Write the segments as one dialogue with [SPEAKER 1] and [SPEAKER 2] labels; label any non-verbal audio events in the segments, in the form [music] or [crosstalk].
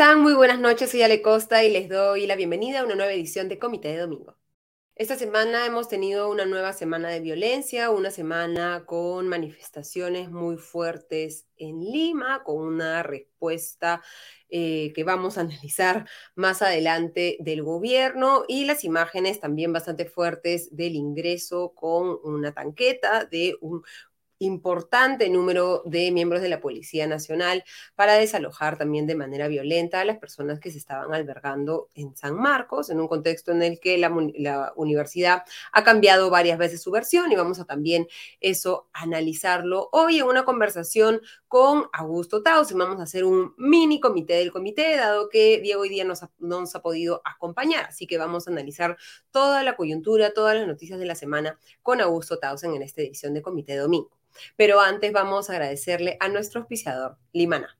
[SPEAKER 1] Muy buenas noches, soy Ale Costa y les doy la bienvenida a una nueva edición de Comité de Domingo. Esta semana hemos tenido una nueva semana de violencia, una semana con manifestaciones muy fuertes en Lima, con una respuesta eh, que vamos a analizar más adelante del gobierno y las imágenes también bastante fuertes del ingreso con una tanqueta de un importante número de miembros de la Policía Nacional para desalojar también de manera violenta a las personas que se estaban albergando en San Marcos, en un contexto en el que la, universidad ha cambiado varias veces su versión y vamos a también eso analizarlo hoy en una conversación con Augusto Taus vamos a hacer un mini comité del comité, dado que Diego hoy día nos no nos ha podido acompañar, así que vamos a analizar toda la coyuntura, todas las noticias de la semana con Augusto Tausen en esta edición de Comité Domingo. Pero antes vamos a agradecerle a nuestro auspiciador, Limana.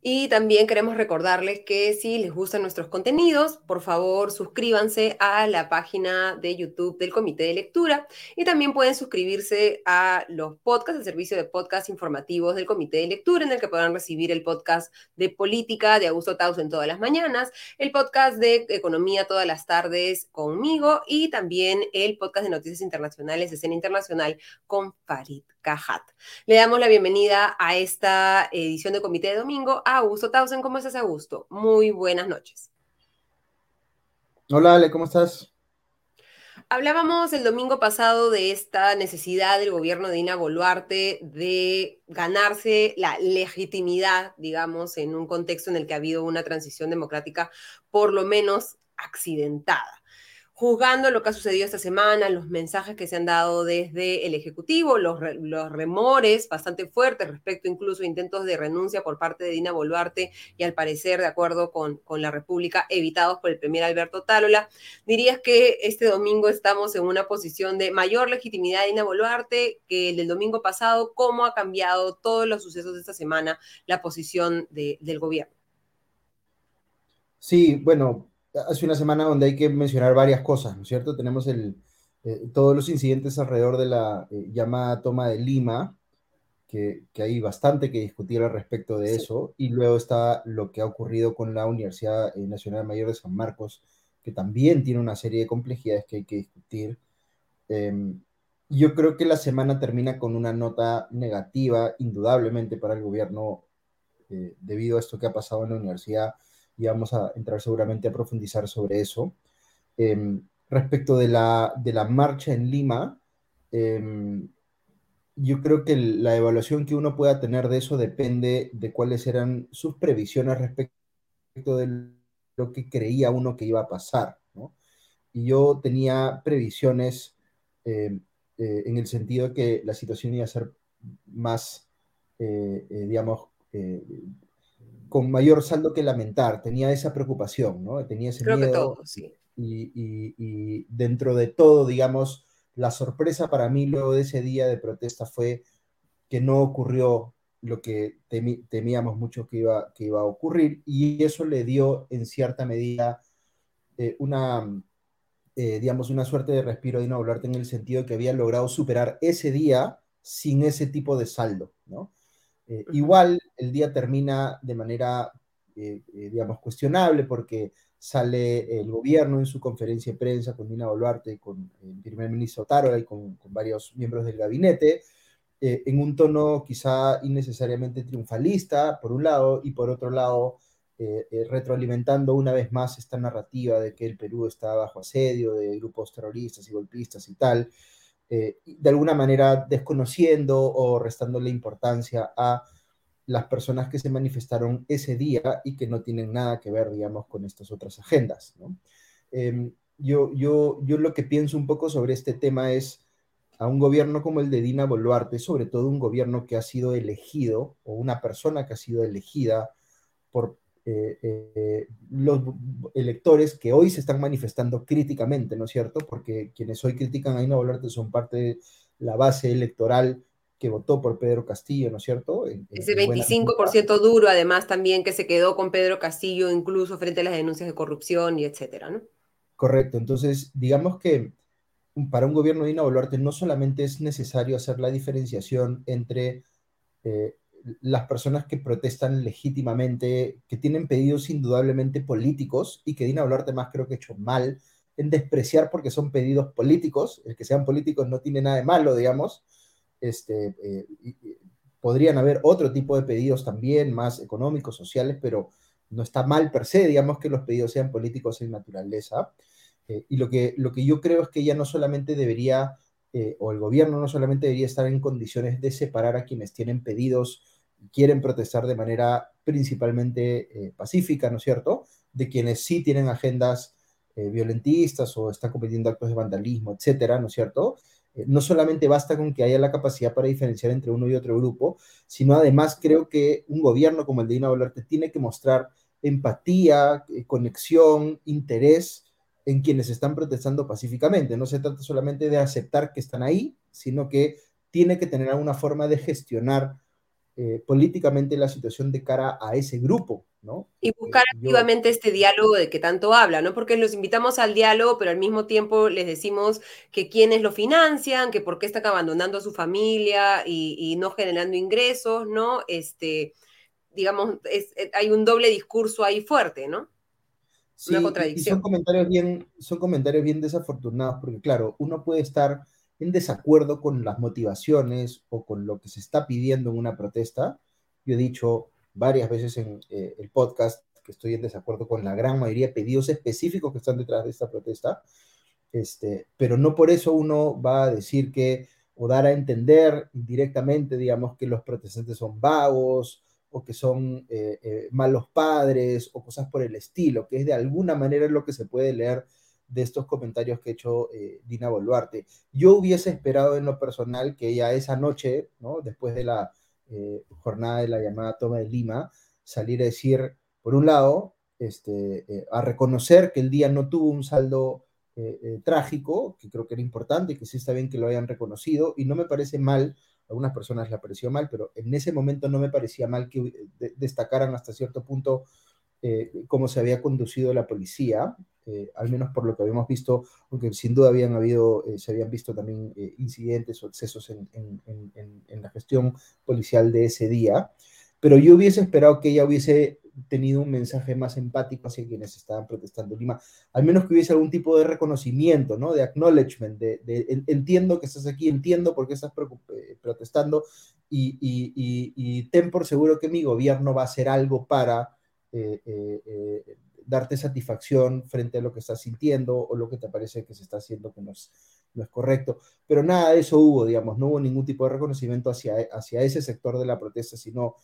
[SPEAKER 1] Y también queremos recordarles que si les gustan nuestros contenidos, por favor suscríbanse a la página de YouTube del Comité de Lectura y también pueden suscribirse a los podcasts, el servicio de podcast informativos del Comité de Lectura, en el que podrán recibir el podcast de política de Augusto Taus en todas las mañanas, el podcast de economía todas las tardes conmigo y también el podcast de noticias internacionales, escena internacional con Farid Cajat. Le damos la bienvenida a esta edición de Comité de Domingo a Augusto Tausen. ¿Cómo estás, Augusto? Muy buenas noches.
[SPEAKER 2] Hola, Ale, ¿cómo estás?
[SPEAKER 1] Hablábamos el domingo pasado de esta necesidad del gobierno de Dina Boluarte de ganarse la legitimidad, digamos, en un contexto en el que ha habido una transición democrática por lo menos accidentada juzgando lo que ha sucedido esta semana, los mensajes que se han dado desde el Ejecutivo, los, remores bastante fuertes respecto incluso a intentos de renuncia por parte de Dina Boluarte y al parecer, de acuerdo con, con la República, evitados por el primer Alberto Tárola. ¿Dirías que este domingo estamos en una posición de mayor legitimidad de Dina Boluarte que el del domingo pasado? ¿Cómo ha cambiado todos los sucesos de esta semana la posición de, del gobierno?
[SPEAKER 2] Sí, bueno, hace una semana donde hay que mencionar varias cosas, ¿no es cierto? Tenemos el, eh, todos los incidentes alrededor de la eh, llamada toma de Lima, que, que, hay bastante que discutir al respecto de eso, y luego está lo que ha ocurrido con la Universidad eh, Nacional Mayor de San Marcos, que también tiene una serie de complejidades que hay que discutir. Em, yo creo que la semana termina con una nota negativa, indudablemente, para el gobierno, debido a esto que ha pasado en la universidad y vamos a entrar seguramente a profundizar sobre eso. Em, respecto de la, de la marcha en Lima, em, yo creo que la evaluación que uno pueda tener de eso depende de cuáles eran sus previsiones respecto de lo que creía uno que iba a pasar. ¿no? Y yo tenía previsiones em, eh, en el sentido que la situación iba a ser más, eh, eh, digamos, con mayor saldo que lamentar, tenía esa preocupación, ¿no? Tenía ese
[SPEAKER 1] Creo que todo, sí.
[SPEAKER 2] Y, dentro de todo, digamos, la sorpresa para mí luego de ese día de protesta fue que no ocurrió lo que temíamos mucho que iba, que iba a ocurrir y eso le dio en cierta medida eh, una, eh, digamos, una suerte de respiro de no en el sentido de que había logrado superar ese día sin ese tipo de saldo, ¿no? Eh, igual el día termina de manera, eh, eh, digamos, cuestionable porque sale el gobierno en su conferencia de prensa con Dina Boluarte, con el primer ministro Tarola y con, con, varios miembros del gabinete, en un tono quizá innecesariamente triunfalista, por un lado, y por otro lado, retroalimentando una vez más esta narrativa de que el Perú está bajo asedio de grupos terroristas y golpistas y tal. Eh, de alguna manera desconociendo o restándole importancia a las personas que se manifestaron ese día y que no tienen nada que ver, digamos, con estas otras agendas. Em, yo, yo, yo lo que pienso un poco sobre este tema es a un gobierno como el de Dina Boluarte, sobre todo un gobierno que ha sido elegido o una persona que ha sido elegida por eh, eh, los electores que hoy se están manifestando críticamente, ¿no es cierto? Porque quienes hoy critican a Ina Boluarte son parte de la base electoral que votó por Pedro Castillo, ¿no es cierto?
[SPEAKER 1] Ese 25% duro, además, también que se quedó con Pedro Castillo, incluso frente a las denuncias de corrupción y etcétera, ¿no?
[SPEAKER 2] Correcto. Entonces, digamos que para un gobierno de Dina Boluarte no solamente es necesario hacer la diferenciación entre eh, las personas que protestan legítimamente, que tienen pedidos indudablemente políticos y que Dina Boluarte más creo que ha hecho mal en despreciar porque son pedidos políticos, el que sean políticos no tiene nada de malo, digamos, este, eh, podrían haber otro tipo de pedidos también, más económicos, sociales, pero no está mal per se, digamos que los pedidos sean políticos en naturaleza. Eh, y lo que, lo que yo creo es que ella no solamente debería, eh, o el gobierno no solamente debería estar en condiciones de separar a quienes tienen pedidos y quieren protestar de manera principalmente pacífica, ¿no es cierto? De quienes sí tienen agendas violentistas o están cometiendo actos de vandalismo, etcétera, ¿no es cierto? Eh, no solamente basta con que haya la capacidad para diferenciar entre uno y otro grupo, sino además creo que un gobierno como el de Dina Boluarte tiene que mostrar empatía, eh, conexión, interés en quienes están protestando pacíficamente. No se trata solamente de aceptar que están ahí, sino que tiene que tener alguna forma de gestionar eh, políticamente la situación de cara a ese grupo, ¿no?
[SPEAKER 1] Y buscar eh, activamente este diálogo de que tanto habla, ¿no? Porque los invitamos al diálogo, pero al mismo tiempo les decimos que quiénes lo financian, que por qué están abandonando a su familia y, no generando ingresos, ¿no? Este, digamos, eh, hay un doble discurso ahí fuerte, ¿no?
[SPEAKER 2] Sí, Una contradicción. son comentarios bien, son comentarios bien desafortunados, porque claro, uno puede estar en desacuerdo con las motivaciones o con lo que se está pidiendo en una protesta. Yo he dicho varias veces en eh, el podcast que estoy en desacuerdo con la gran mayoría de pedidos específicos que están detrás de esta protesta, este, pero no por eso uno va a decir que o dar a entender indirectamente, digamos, que los protestantes son vagos o que son eh, eh, malos padres o cosas por el estilo, que es de alguna manera lo que se puede leer de estos comentarios que ha hecho eh, Dina Boluarte. Yo hubiese esperado en lo personal que ella esa noche, ¿no? después de la jornada de la llamada toma de Lima, saliera a decir, por un lado, este, a reconocer que el día no tuvo un saldo trágico, que creo que era importante que sí está bien que lo hayan reconocido, y no me parece mal, algunas personas le pareció mal, pero en ese momento no me parecía mal que destacaran hasta cierto punto cómo se había conducido la policía, eh, al menos por lo que habíamos visto, aunque sin duda habían habido, eh, se habían visto también eh, incidentes o excesos en, la gestión policial de ese día, pero yo hubiese esperado que ella hubiese tenido un mensaje más empático hacia quienes estaban protestando en Lima, al menos que hubiese algún tipo de reconocimiento, ¿no? De acknowledgement, de, entiendo que estás aquí, entiendo por qué estás protestando y, ten por seguro que mi gobierno va a hacer algo para darte satisfacción frente a lo que estás sintiendo o lo que te parece que se está haciendo que no es, no es correcto. Pero nada de eso hubo, digamos, no hubo ningún tipo de reconocimiento hacia, hacia ese sector de la protesta, sino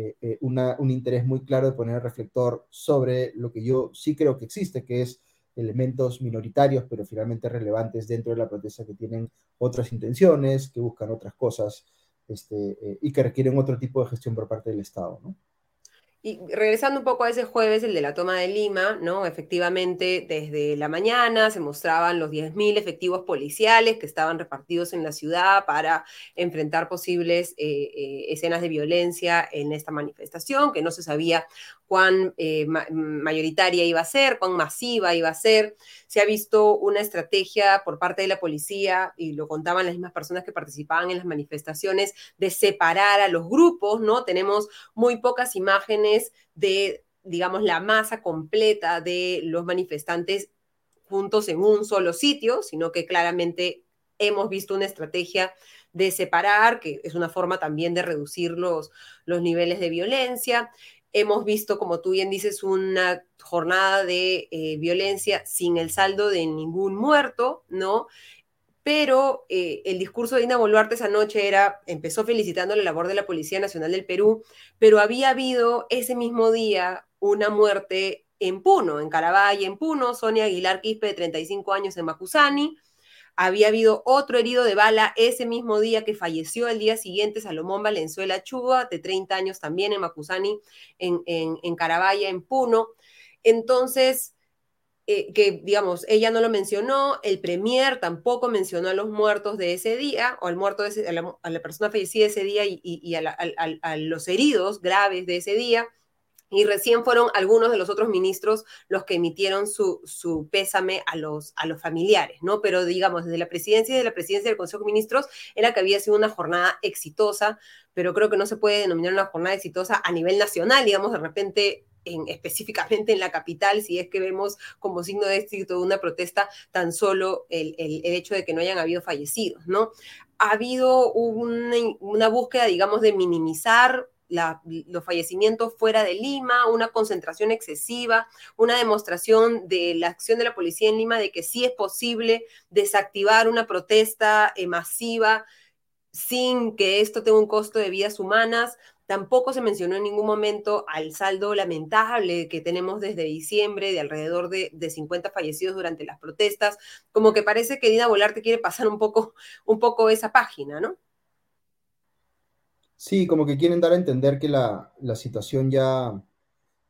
[SPEAKER 2] eh, eh, un interés muy claro de poner el reflector sobre lo que yo sí creo que existe, que es elementos minoritarios, pero finalmente relevantes dentro de la protesta que tienen otras intenciones, que buscan otras cosas este, eh, y que requieren otro tipo de gestión por parte del Estado.
[SPEAKER 1] Y regresando un poco a ese jueves, el de la toma de Lima, ¿no? Efectivamente, desde la mañana se mostraban los 10.000 efectivos policiales que estaban repartidos en la ciudad para enfrentar posibles eh, eh, escenas de violencia en esta manifestación, que no se sabía cuán eh, mayoritaria iba a ser, cuán masiva iba a ser. Se ha visto una estrategia por parte de la policía, y lo contaban las mismas personas que participaban en las manifestaciones, de separar a los grupos, ¿no? Tenemos muy pocas imágenes de, digamos, la masa completa de los manifestantes juntos en un solo sitio, sino que claramente hemos visto una estrategia de separar, que es una forma también de reducir los, los niveles de violencia. Hemos visto, como tú bien dices, una jornada de eh, violencia sin el saldo de ningún muerto, ¿no? Pero eh, el discurso de Dina Boluarte esa noche era, empezó felicitando la labor de la Policía Nacional del Perú, pero había habido ese mismo día una muerte en Puno, en Carabay, en Puno, Sonia Aguilar Quispe, de 35 años, en Macusani, había habido otro herido de bala ese mismo día que falleció el día siguiente, Salomón Valenzuela Chuba, de 30 años también en Macusani, en, en, en Carabaya, en Puno. Entonces, eh, que, digamos, ella no lo mencionó, el premier tampoco mencionó a los muertos de ese día, o al muerto de a, la, persona fallecida ese día y, a, los heridos graves de ese día. Y recién fueron algunos de los otros ministros los que emitieron su, su pésame a los, a los familiares, ¿no? Pero digamos, desde la presidencia y de la presidencia del Consejo de Ministros era que había sido una jornada exitosa, pero creo que no se puede denominar una jornada exitosa a nivel nacional, digamos, de repente específicamente en la capital, si es que vemos como signo de éxito de una protesta tan solo el, hecho de que no hayan habido fallecidos, ¿no? Ha habido una, búsqueda, digamos, de minimizar los fallecimientos fuera de Lima, una concentración excesiva, una demostración de la acción de la policía en Lima de que sí es posible desactivar una protesta eh, masiva sin que esto tenga un costo de vidas humanas. Tampoco se mencionó en ningún momento al saldo lamentable que tenemos desde diciembre de alrededor de, 50 fallecidos durante las protestas. Como que parece que Dina Volarte quiere pasar un poco, un poco esa página, ¿no?
[SPEAKER 2] Sí, como que quieren dar a entender que la, situación ya,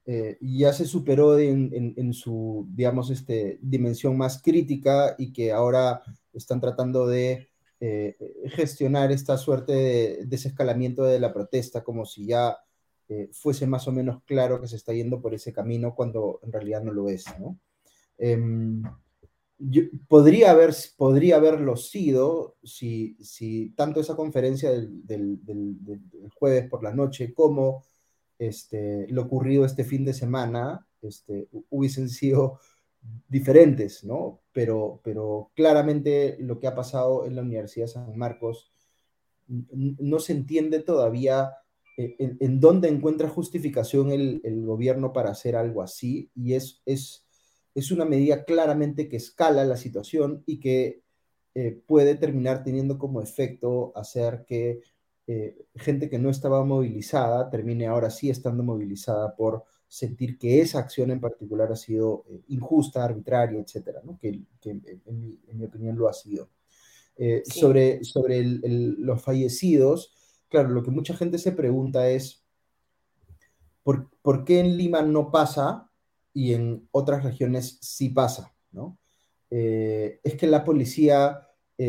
[SPEAKER 2] eh, ya se superó en, su, digamos, este, dimensión más crítica y que ahora están tratando de eh, gestionar esta suerte de desescalamiento de la protesta como si ya eh, fuese más o menos claro que se está yendo por ese camino cuando en realidad no lo es, ¿no? Em, podría, haber, podría haberlo sido si, si tanto esa conferencia del, del, jueves por la noche como este, lo ocurrido este fin de semana este, hubiesen sido diferentes, ¿no? Pero, pero claramente lo que ha pasado en la Universidad de San Marcos no se entiende todavía eh, en, dónde encuentra justificación el, gobierno para hacer algo así y es, es, es una medida claramente que escala la situación y que eh, puede terminar teniendo como efecto hacer que eh, gente que no estaba movilizada termine ahora sí estando movilizada por sentir que esa acción en particular ha sido eh, injusta, arbitraria, etcétera, ¿no? que, en, mi, opinión lo ha sido. Sobre sobre los fallecidos, claro, lo que mucha gente se pregunta es, ¿por, ¿por, qué en Lima no pasa y en otras regiones sí pasa? ¿no? Eh, es que la policía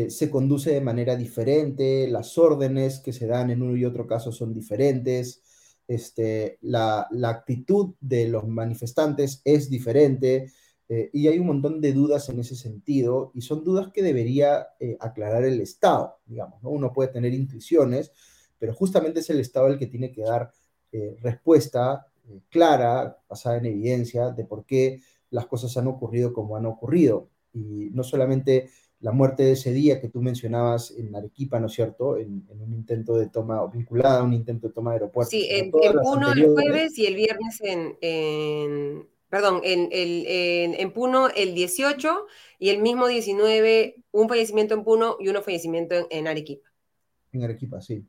[SPEAKER 2] se conduce de manera diferente, las órdenes que se dan en uno y otro caso son diferentes, este, la, actitud de los manifestantes es diferente eh, y hay un montón de dudas en ese sentido y son dudas que debería eh, aclarar el Estado, digamos, Uno puede tener intuiciones, pero justamente es el Estado el que tiene que dar eh, respuesta clara, basada en evidencia, de por qué las cosas han ocurrido como han ocurrido. Y no solamente la muerte de ese día que tú mencionabas en Arequipa, ¿no es cierto? En, un intento de toma, vinculada a un intento de toma de aeropuerto.
[SPEAKER 1] Sí, en, Puno el jueves y el viernes en, perdón, en, Puno el 18 y el mismo 19 un fallecimiento en Puno y uno fallecimiento en, Arequipa.
[SPEAKER 2] En Arequipa, sí.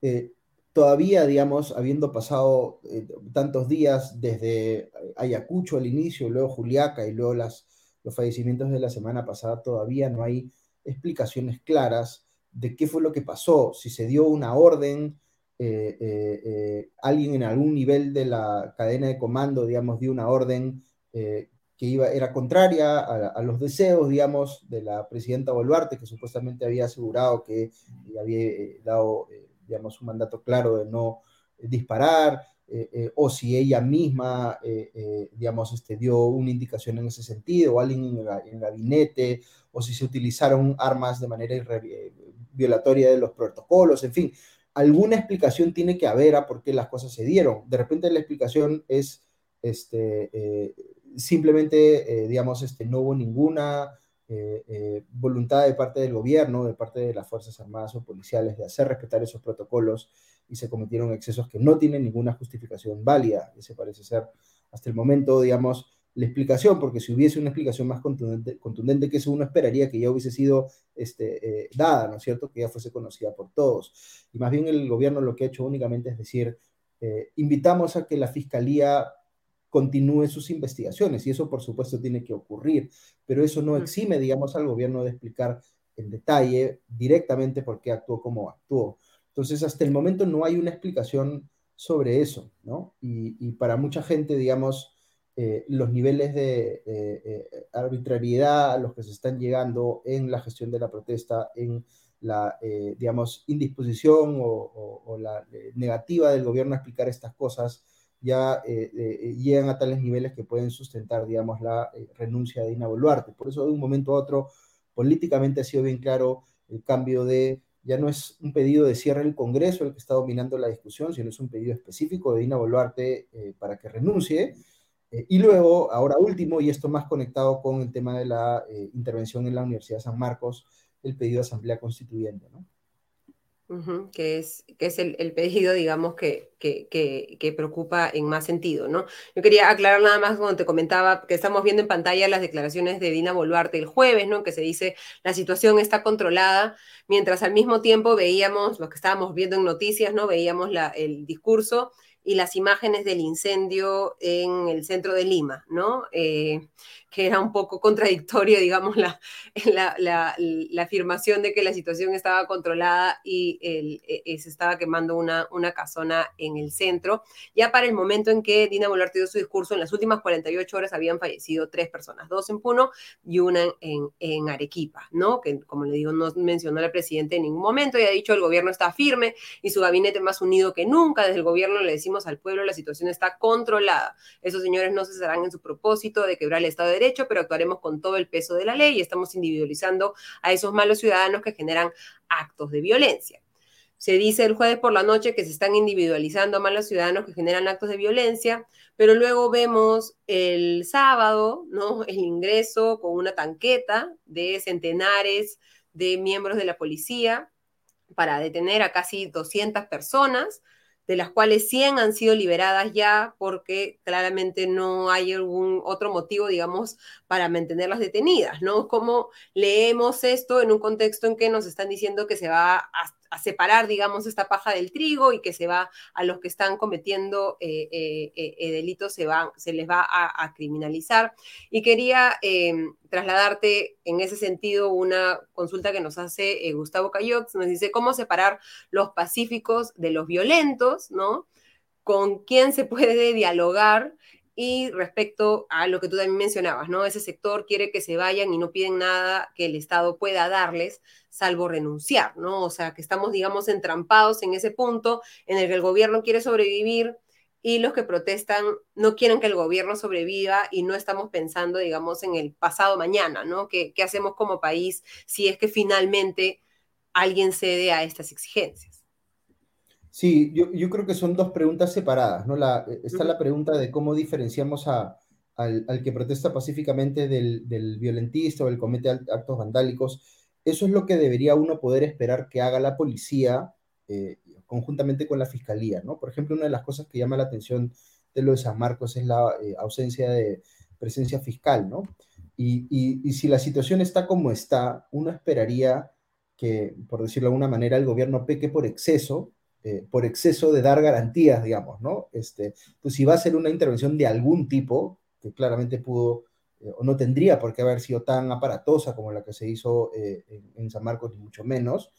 [SPEAKER 2] Eh, todavía, digamos, habiendo pasado eh, tantos días desde Ayacucho al inicio, luego Juliaca y luego las los fallecimientos de la semana pasada, todavía no hay explicaciones claras de qué fue lo que pasó, si se dio una orden, eh, eh, alguien en algún nivel de la cadena de comando, digamos, dio una orden que iba, era contraria a, los deseos, digamos, de la presidenta Boluarte, que supuestamente había asegurado que había dado, digamos, un mandato claro de no disparar, eh, eh, o si ella misma, eh, digamos, este, dio una indicación en ese sentido, o alguien en el, gabinete, o si se utilizaron armas de manera violatoria de los protocolos, en fin, alguna explicación tiene que haber a por qué las cosas se dieron. De repente la explicación es este, simplemente, digamos, este, no hubo ninguna voluntad de parte del gobierno, de parte de las Fuerzas Armadas o policiales de hacer respetar esos protocolos y se cometieron excesos que no tienen ninguna justificación válida. Ese parece ser hasta el momento, digamos, la explicación, porque si hubiese una explicación más contundente, contundente que eso uno esperaría que ya hubiese sido este, eh, dada, ¿no es cierto? Que ya fuese conocida por todos. Y más bien el gobierno lo que ha hecho únicamente es decir, eh, invitamos a que la fiscalía continúe sus investigaciones y eso por supuesto tiene que ocurrir, pero eso no exime, digamos, al gobierno de explicar en detalle directamente por qué actuó como actuó. Entonces, hasta el momento no hay una explicación sobre eso, ¿no? Y, para mucha gente, digamos, eh, los niveles de eh, arbitrariedad a los que se están llegando en la gestión de la protesta, en la, digamos, indisposición o, la negativa del gobierno a explicar estas cosas, ya llegan a tales niveles que pueden sustentar, digamos, la renuncia de Dina Boluarte. Por eso de un momento a otro, políticamente ha sido bien claro el cambio de ya no es un pedido de cierre del Congreso el que está dominando la discusión, sino es un pedido específico de Dina Boluarte eh, para que renuncie. Eh, y luego, ahora último, y esto más conectado con el tema de la eh, intervención en la Universidad de San Marcos, el pedido de asamblea constituyente. ¿no?
[SPEAKER 1] Que es, que es el, pedido, digamos, que, que, preocupa en más sentido, ¿no? Yo quería aclarar nada más cuando te comentaba que estamos viendo en pantalla las declaraciones de Dina Boluarte el jueves, ¿no? Que se dice la situación está controlada, mientras al mismo tiempo veíamos, lo que estábamos viendo en noticias, ¿no? Veíamos la, el discurso y las imágenes del incendio en el centro de Lima, ¿no? Eh, que era un poco contradictorio, digamos, la, la, afirmación de que la situación estaba controlada y e, e, se estaba quemando una, una casona en el centro. Ya para el momento en que Dina Boluarte dio su discurso, en las últimas 48 horas habían fallecido tres personas, dos en Puno y una en, en Arequipa, ¿no? Que, como le digo, no mencionó la presidenta en ningún momento y ha dicho el gobierno está firme y su gabinete más unido que nunca. Desde el gobierno le decimos al pueblo la situación está controlada. Esos señores no cesarán en su propósito de quebrar el Estado de Derecho, pero actuaremos con todo el peso de la ley y estamos individualizando a esos malos ciudadanos que generan actos de violencia. Se dice el jueves por la noche que se están individualizando a malos ciudadanos que generan actos de violencia, pero luego vemos el sábado, ¿no? El ingreso con una tanqueta de centenares de miembros de la policía para detener a casi 200 personas de las cuales 100 han sido liberadas ya porque claramente no hay algún otro motivo, digamos, para mantenerlas detenidas, ¿no? ¿Cómo leemos esto en un contexto en que nos están diciendo que se va a a separar, digamos, esta paja del trigo y que se va a los que están cometiendo eh, eh, eh, delitos, se, van, se les va a, criminalizar. Y quería em, trasladarte en ese sentido una consulta que nos hace Gustavo Cayox, nos dice cómo separar los pacíficos de los violentos, ¿no? Con quién se puede dialogar y respecto a lo que tú también mencionabas, ¿no? Ese sector quiere que se vayan y no piden nada que el Estado pueda darles, salvo renunciar, ¿no? O sea, que estamos, digamos, entrampados en ese punto en el que el gobierno quiere sobrevivir y los que protestan no quieren que el gobierno sobreviva y no estamos pensando, digamos, en el pasado mañana, ¿no? ¿Qué, qué hacemos como país si es que finalmente alguien cede a estas exigencias?
[SPEAKER 2] Sí, yo, yo, creo que son dos preguntas separadas, ¿no? La, eh, está la pregunta de cómo diferenciamos a, al, al, que protesta pacíficamente del, del violentista o el comete actos vandálicos. Eso es lo que debería uno poder esperar que haga la policía eh, conjuntamente con la fiscalía, ¿no? Por ejemplo, una de las cosas que llama la atención de lo de San Marcos es la eh, ausencia de presencia fiscal, ¿no? Y, y, y si la situación está como está, uno esperaría que, por decirlo de alguna manera, el gobierno peque por exceso eh, por exceso de dar garantías, digamos, ¿no? Este, pues si va a ser una intervención de algún tipo, que claramente pudo eh, o no tendría por qué haber sido tan aparatosa como la que se hizo eh, en, San Marcos, ni mucho menos.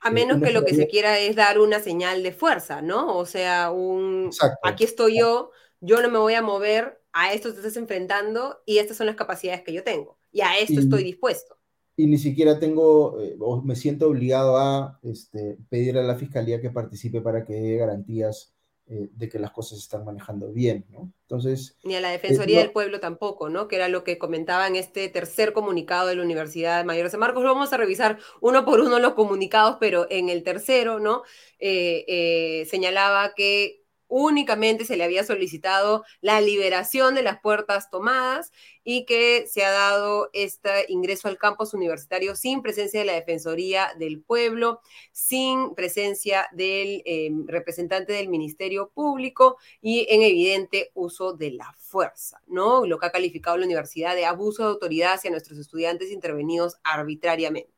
[SPEAKER 1] A menos que lo que se quiera es dar una señal de fuerza, ¿no? O sea, un aquí estoy yo, yo no me voy a mover, a esto te estás enfrentando y estas son las capacidades que yo tengo y a esto estoy dispuesto
[SPEAKER 2] y ni siquiera tengo eh, o me siento obligado a este, pedir a la fiscalía que participe para que dé garantías eh, de que las cosas se están manejando bien, ¿no? Entonces...
[SPEAKER 1] Ni a la Defensoría eh, del Pueblo tampoco, ¿no? Que era lo que comentaba en este tercer comunicado de la Universidad Mayor de San Marcos. Vamos a revisar uno por uno los comunicados, pero en el tercero, ¿no? señalaba que únicamente se le había solicitado la liberación de las puertas tomadas y que se ha dado este ingreso al campus universitario sin presencia de la Defensoría del Pueblo, sin presencia del em, representante del Ministerio Público y en evidente uso de la fuerza, ¿no? Lo que ha calificado la universidad de abuso de autoridad hacia nuestros estudiantes intervenidos arbitrariamente.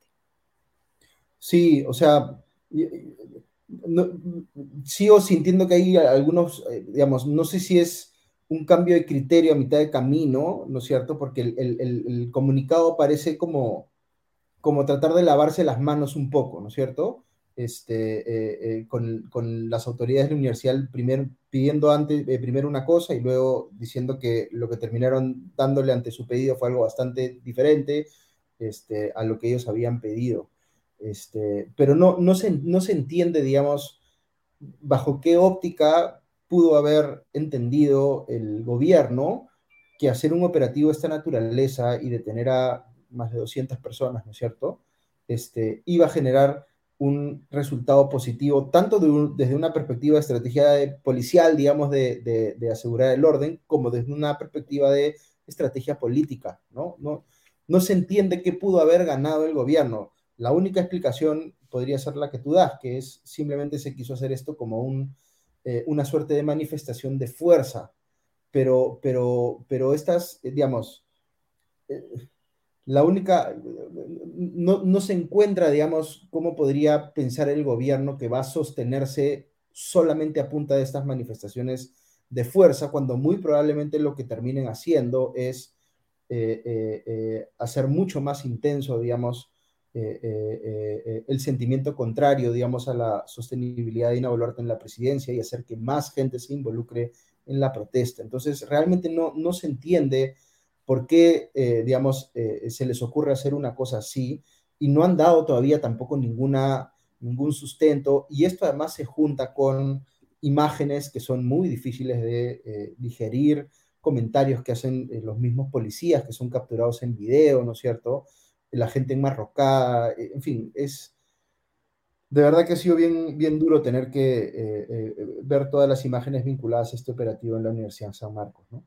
[SPEAKER 2] Sí, o sea, sigo sintiendo que hay algunos, eh, digamos, no sé si es un cambio de criterio a mitad de camino, ¿no es cierto? Porque el, comunicado parece como, como tratar de lavarse las manos un poco, ¿no es cierto? este, con, las autoridades de la universidad, pidiendo antes, primero una cosa y luego diciendo que lo que terminaron dándole ante su pedido fue algo bastante diferente este, a lo que ellos habían pedido. Este, pero no, no, se, no se entiende, digamos, bajo qué óptica pudo haber entendido el gobierno que hacer un operativo de esta naturaleza y detener a más de 200 personas, ¿no es cierto? Este, iba a generar un resultado positivo, tanto desde una perspectiva de estrategia policial, digamos, de, de, asegurar el orden, como desde una perspectiva de estrategia política, ¿no? No, no se entiende qué pudo haber ganado el gobierno. La única explicación podría ser la que tú das, que es simplemente se quiso hacer esto como un, eh, una suerte de manifestación de fuerza, pero, pero, pero estas, eh, digamos, eh, la única, no, no, se encuentra, digamos, cómo podría pensar el gobierno que va a sostenerse solamente a punta de estas manifestaciones de fuerza, cuando muy probablemente lo que terminen haciendo es hacer mucho más intenso, digamos, eh, eh, eh, el sentimiento contrario, digamos, a la sostenibilidad de Dina Boluarte en la presidencia y hacer que más gente se involucre en la protesta. Entonces, realmente no, no se entiende por qué, digamos, se les ocurre hacer una cosa así y no han dado todavía tampoco ninguna, ningún sustento. Y esto además se junta con imágenes que son muy difíciles de digerir, comentarios que hacen los mismos policías que son capturados en video, ¿no es cierto? La gente enmarrocada, eh, en fin, es de verdad que ha sido bien, bien duro tener que eh, eh, ver todas las imágenes vinculadas a este operativo en la Universidad de San Marcos, ¿no?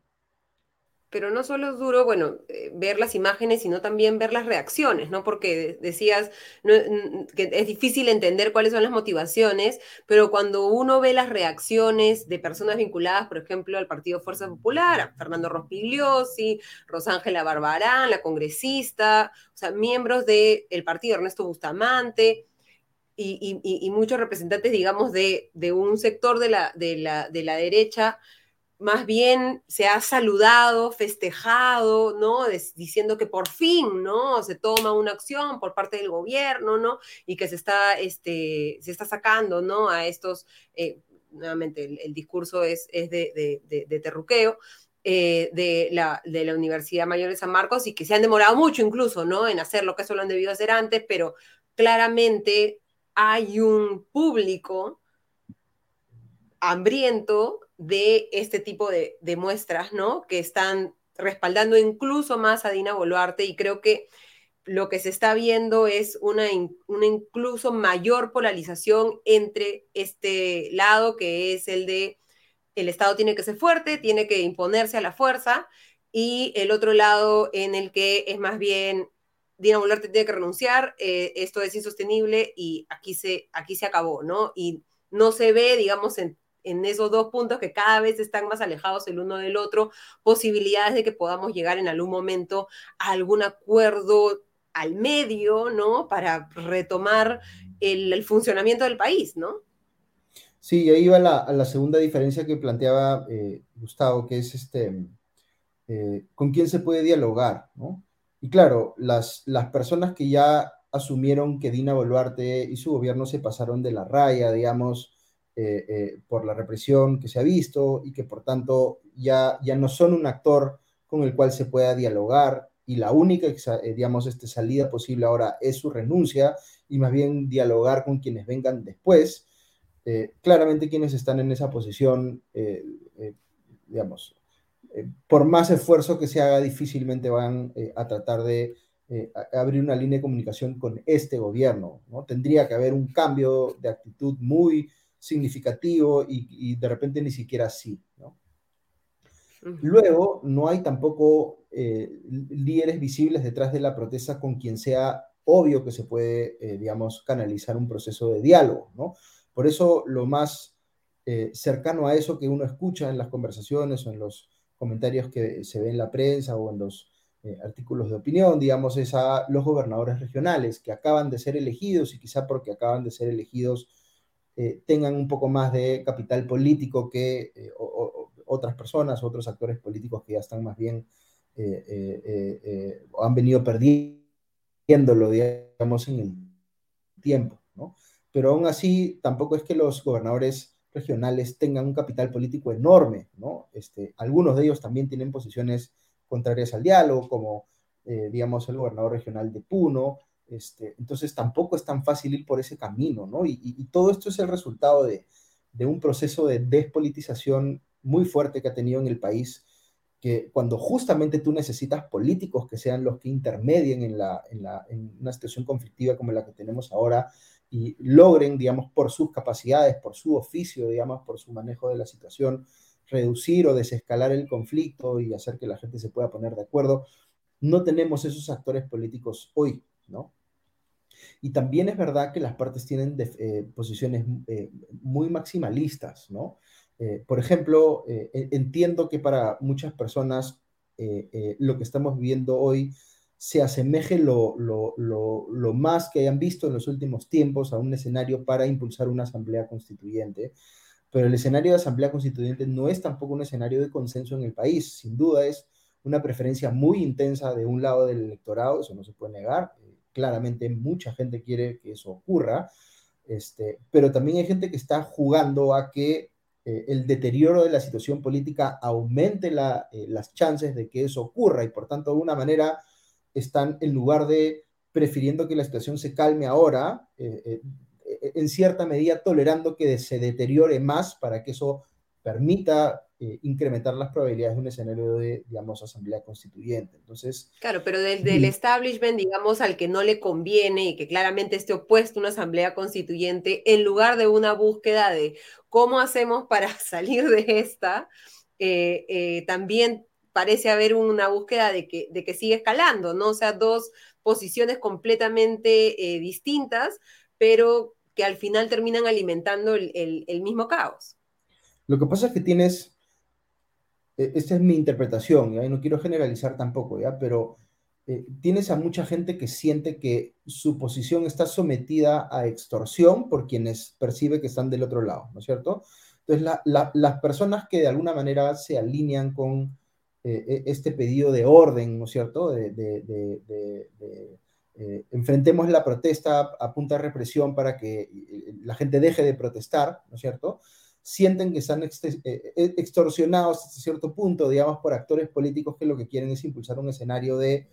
[SPEAKER 1] Pero no solo es duro, bueno, eh, ver las imágenes, sino también ver las reacciones, ¿no? Porque decías que es difícil entender cuáles son las motivaciones, pero cuando uno ve las reacciones de personas vinculadas, por ejemplo, al Partido Fuerza Popular, a Fernando Rospigliosi, Rosángela Barbarán, la congresista, o sea, miembros del partido Ernesto Bustamante, y, muchos representantes, digamos, de, un sector de la, de la, de la derecha, más bien se ha saludado, festejado, ¿no? diciendo que por fin, ¿no? Se toma una acción por parte del gobierno, ¿no? Y que se está, este, se está sacando, ¿no? A estos, eh, nuevamente, el, discurso es, es de, de, terruqueo. Eh, de, la, de la Universidad Mayor de San Marcos y que se han demorado mucho incluso, ¿no? En hacer lo que eso lo han debido hacer antes, pero claramente hay un público hambriento de este tipo de, muestras, ¿no? Que están respaldando incluso más a Dina Boluarte y creo que lo que se está viendo es una, una, incluso mayor polarización entre este lado que es el de el Estado tiene que ser fuerte, tiene que imponerse a la fuerza, y el otro lado en el que es más bien Dina Boluarte tiene que renunciar, eh, esto es insostenible y aquí se, aquí se acabó, ¿no? Y no se ve, digamos, en, en esos dos puntos que cada vez están más alejados el uno del otro, posibilidades de que podamos llegar en algún momento a algún acuerdo al medio, ¿no? Para retomar el, funcionamiento del país, ¿no?
[SPEAKER 2] Sí, ahí va la, la segunda diferencia que planteaba eh, Gustavo, que es este, eh, con quién se puede dialogar, ¿no? Y claro, las, las personas que ya asumieron que Dina Boluarte y su gobierno se pasaron de la raya, digamos, eh, eh, por la represión que se ha visto y que por tanto ya, ya no son un actor con el cual se pueda dialogar y la única, eh, digamos, este, salida posible ahora es su renuncia y más bien dialogar con quienes vengan después. claramente quienes están en esa posición, digamos, por más esfuerzo que se haga, difícilmente van a tratar de abrir una línea de comunicación con este gobierno. ¿no? Tendría que haber un cambio de actitud muy significativo y, de repente ni siquiera así, ¿no? Luego, no hay tampoco eh, líderes visibles detrás de la protesta con quien sea obvio que se puede, eh, digamos, canalizar un proceso de diálogo, ¿no? Por eso lo más eh, cercano a eso que uno escucha en las conversaciones o en los comentarios que se ven en la prensa o en los artículos de opinión, digamos, es a los gobernadores regionales que acaban de ser elegidos y quizá porque acaban de ser elegidos eh, tengan un poco más de capital político que eh, otras personas, otros actores políticos que ya están más bien, eh, han venido perdiéndolo, digamos, en el tiempo, ¿no? pero aún así tampoco es que los gobernadores regionales tengan un capital político enorme, ¿no? Este, algunos de ellos también tienen posiciones contrarias al diálogo, como, digamos, el gobernador regional de Puno, este, entonces tampoco es tan fácil ir por ese camino, ¿no? Y, todo esto es el resultado de, un proceso de despolitización muy fuerte que ha tenido en el país, que cuando justamente tú necesitas políticos que sean los que intermedien en, en una situación conflictiva como la que tenemos ahora y logren, digamos, por sus capacidades, por su oficio, digamos, por su manejo de la situación, reducir o desescalar el conflicto y hacer que la gente se pueda poner de acuerdo. No tenemos esos actores políticos hoy, ¿no? Y también es verdad que las partes tienen eh, posiciones eh, muy maximalistas, ¿no? Eh, por ejemplo, entiendo que para muchas personas lo que estamos viviendo hoy se asemeje lo, lo, lo, más que hayan visto en los últimos tiempos a un escenario para impulsar una asamblea constituyente. Pero el escenario de asamblea constituyente no es tampoco un escenario de consenso en el país. Sin duda es una preferencia muy intensa de un lado del electorado, eso no se puede negar claramente mucha gente quiere que eso ocurra, este, pero también hay gente que está jugando a que eh, el deterioro de la situación política aumente eh, las chances de que eso ocurra y por tanto de alguna manera están en lugar de prefiriendo que la situación se calme ahora, eh, en cierta medida tolerando que se deteriore más para que eso permita eh, incrementar las probabilidades de un escenario de, digamos, asamblea constituyente. Entonces...
[SPEAKER 1] Claro, pero del, del, establishment, digamos, al que no le conviene y que claramente esté opuesto a una asamblea constituyente, en lugar de una búsqueda de cómo hacemos para [laughs] salir de esta, eh, eh, también parece haber una búsqueda de que, de que sigue escalando, ¿no? O sea, dos posiciones completamente distintas, pero que al final terminan alimentando el, el, el mismo caos.
[SPEAKER 2] Lo que pasa es que tienes esta es mi interpretación, y no quiero generalizar tampoco, ¿ya? pero eh, tienes a mucha gente que siente que su posición está sometida a extorsión por quienes percibe que están del otro lado, ¿no es cierto? Entonces, las personas que de alguna manera se alinean con eh, e, este pedido de orden, ¿no es cierto? De, eh, enfrentemos la protesta a punta de represión para que la gente deje de protestar, ¿no es cierto? Sienten que están eh, eh, extorsionados hasta cierto punto, digamos, por actores políticos que lo que quieren es impulsar un escenario de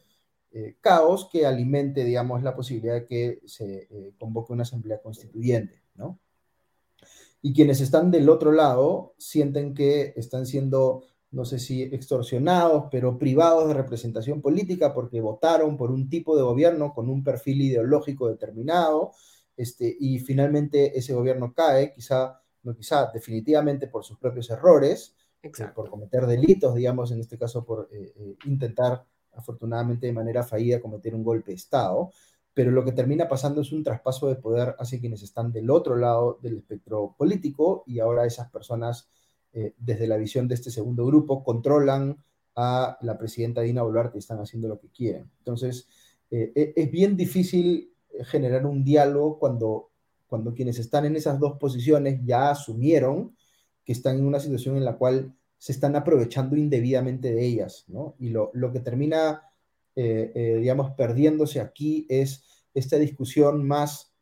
[SPEAKER 2] eh, caos que alimente, digamos, la posibilidad de que se convoque una asamblea constituyente, ¿no? Y quienes están del otro lado sienten que están siendo, no sé si extorsionados, pero privados de representación política porque votaron por un tipo de gobierno con un perfil ideológico determinado, este, y finalmente ese gobierno cae, quizá no quizá definitivamente por sus propios errores, eh, por cometer delitos, digamos, en este caso por eh, eh, intentar, afortunadamente de manera fallida, cometer un golpe de Estado, pero lo que termina pasando es un traspaso de poder hacia quienes están del otro lado del espectro político y ahora esas personas, desde la visión de este segundo grupo, controlan a la presidenta Dina Boluarte y están haciendo lo que quieren. Entonces, e, es bien difícil generar un diálogo cuando cuando quienes están en esas dos posiciones ya asumieron que están en una situación en la cual se están aprovechando indebidamente de ellas, ¿no? Y lo, que termina, eh, eh, digamos, perdiéndose aquí es esta discusión más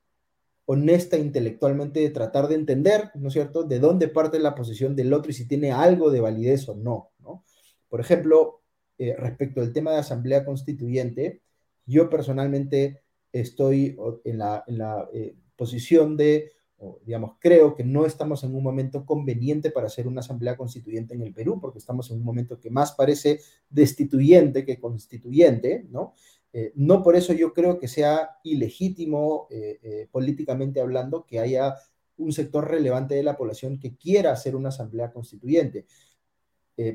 [SPEAKER 2] honesta intelectualmente de tratar de entender, ¿no es cierto?, de dónde parte la posición del otro y si tiene algo de validez o no, ¿no? Por ejemplo, eh, respecto al tema de asamblea constituyente, yo personalmente estoy en la posición de, digamos, creo que no estamos en un momento conveniente para hacer una asamblea constituyente en el Perú, porque estamos en un momento que más parece destituyente que constituyente, ¿no? Eh, no por eso yo creo que sea ilegítimo eh, eh, políticamente hablando que haya un sector relevante de la población que quiera hacer una asamblea constituyente.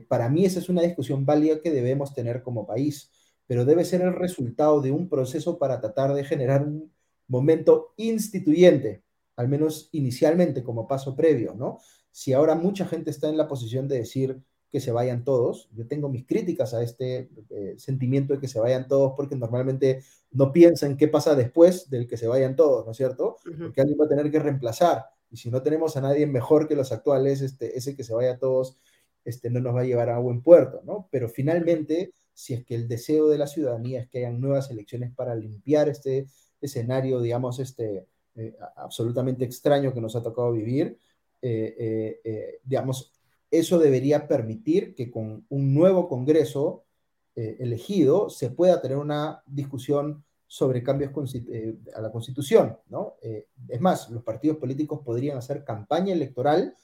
[SPEAKER 2] para mí esa es una discusión válida que debemos tener como país, pero debe ser el resultado de un proceso para tratar de generar un, momento instituyente, al menos inicialmente como paso previo, ¿no? Si ahora mucha gente está en la posición de decir que se vayan todos, yo tengo mis críticas a este eh, sentimiento de que se vayan todos porque normalmente no piensan qué pasa después del que se vayan todos, ¿no es cierto? Porque alguien va a tener que reemplazar y si no tenemos a nadie mejor que los actuales, este, ese que se vaya todos este, no nos va a llevar a buen puerto, ¿no? Pero finalmente, si es que el deseo de la ciudadanía es que hayan nuevas elecciones para limpiar este escenario, digamos, este, absolutamente extraño que nos ha tocado vivir, digamos, eso debería permitir que con un nuevo Congreso elegido se pueda tener una discusión sobre cambios a la Constitución, ¿no? es más, los partidos políticos podrían hacer campaña electoral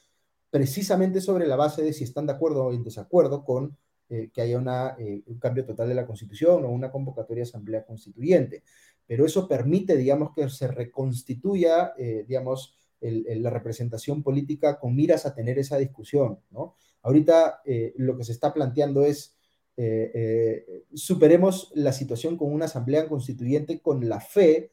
[SPEAKER 2] precisamente sobre la base de si están de acuerdo o en desacuerdo con eh, que haya una, eh, un cambio total de la Constitución o una convocatoria de asamblea constituyente. Pero eso permite, digamos, que se reconstituya, eh, digamos, la representación política con miras a tener esa discusión, ¿no? Ahorita lo que se está planteando es superemos la situación con una asamblea constituyente con la fe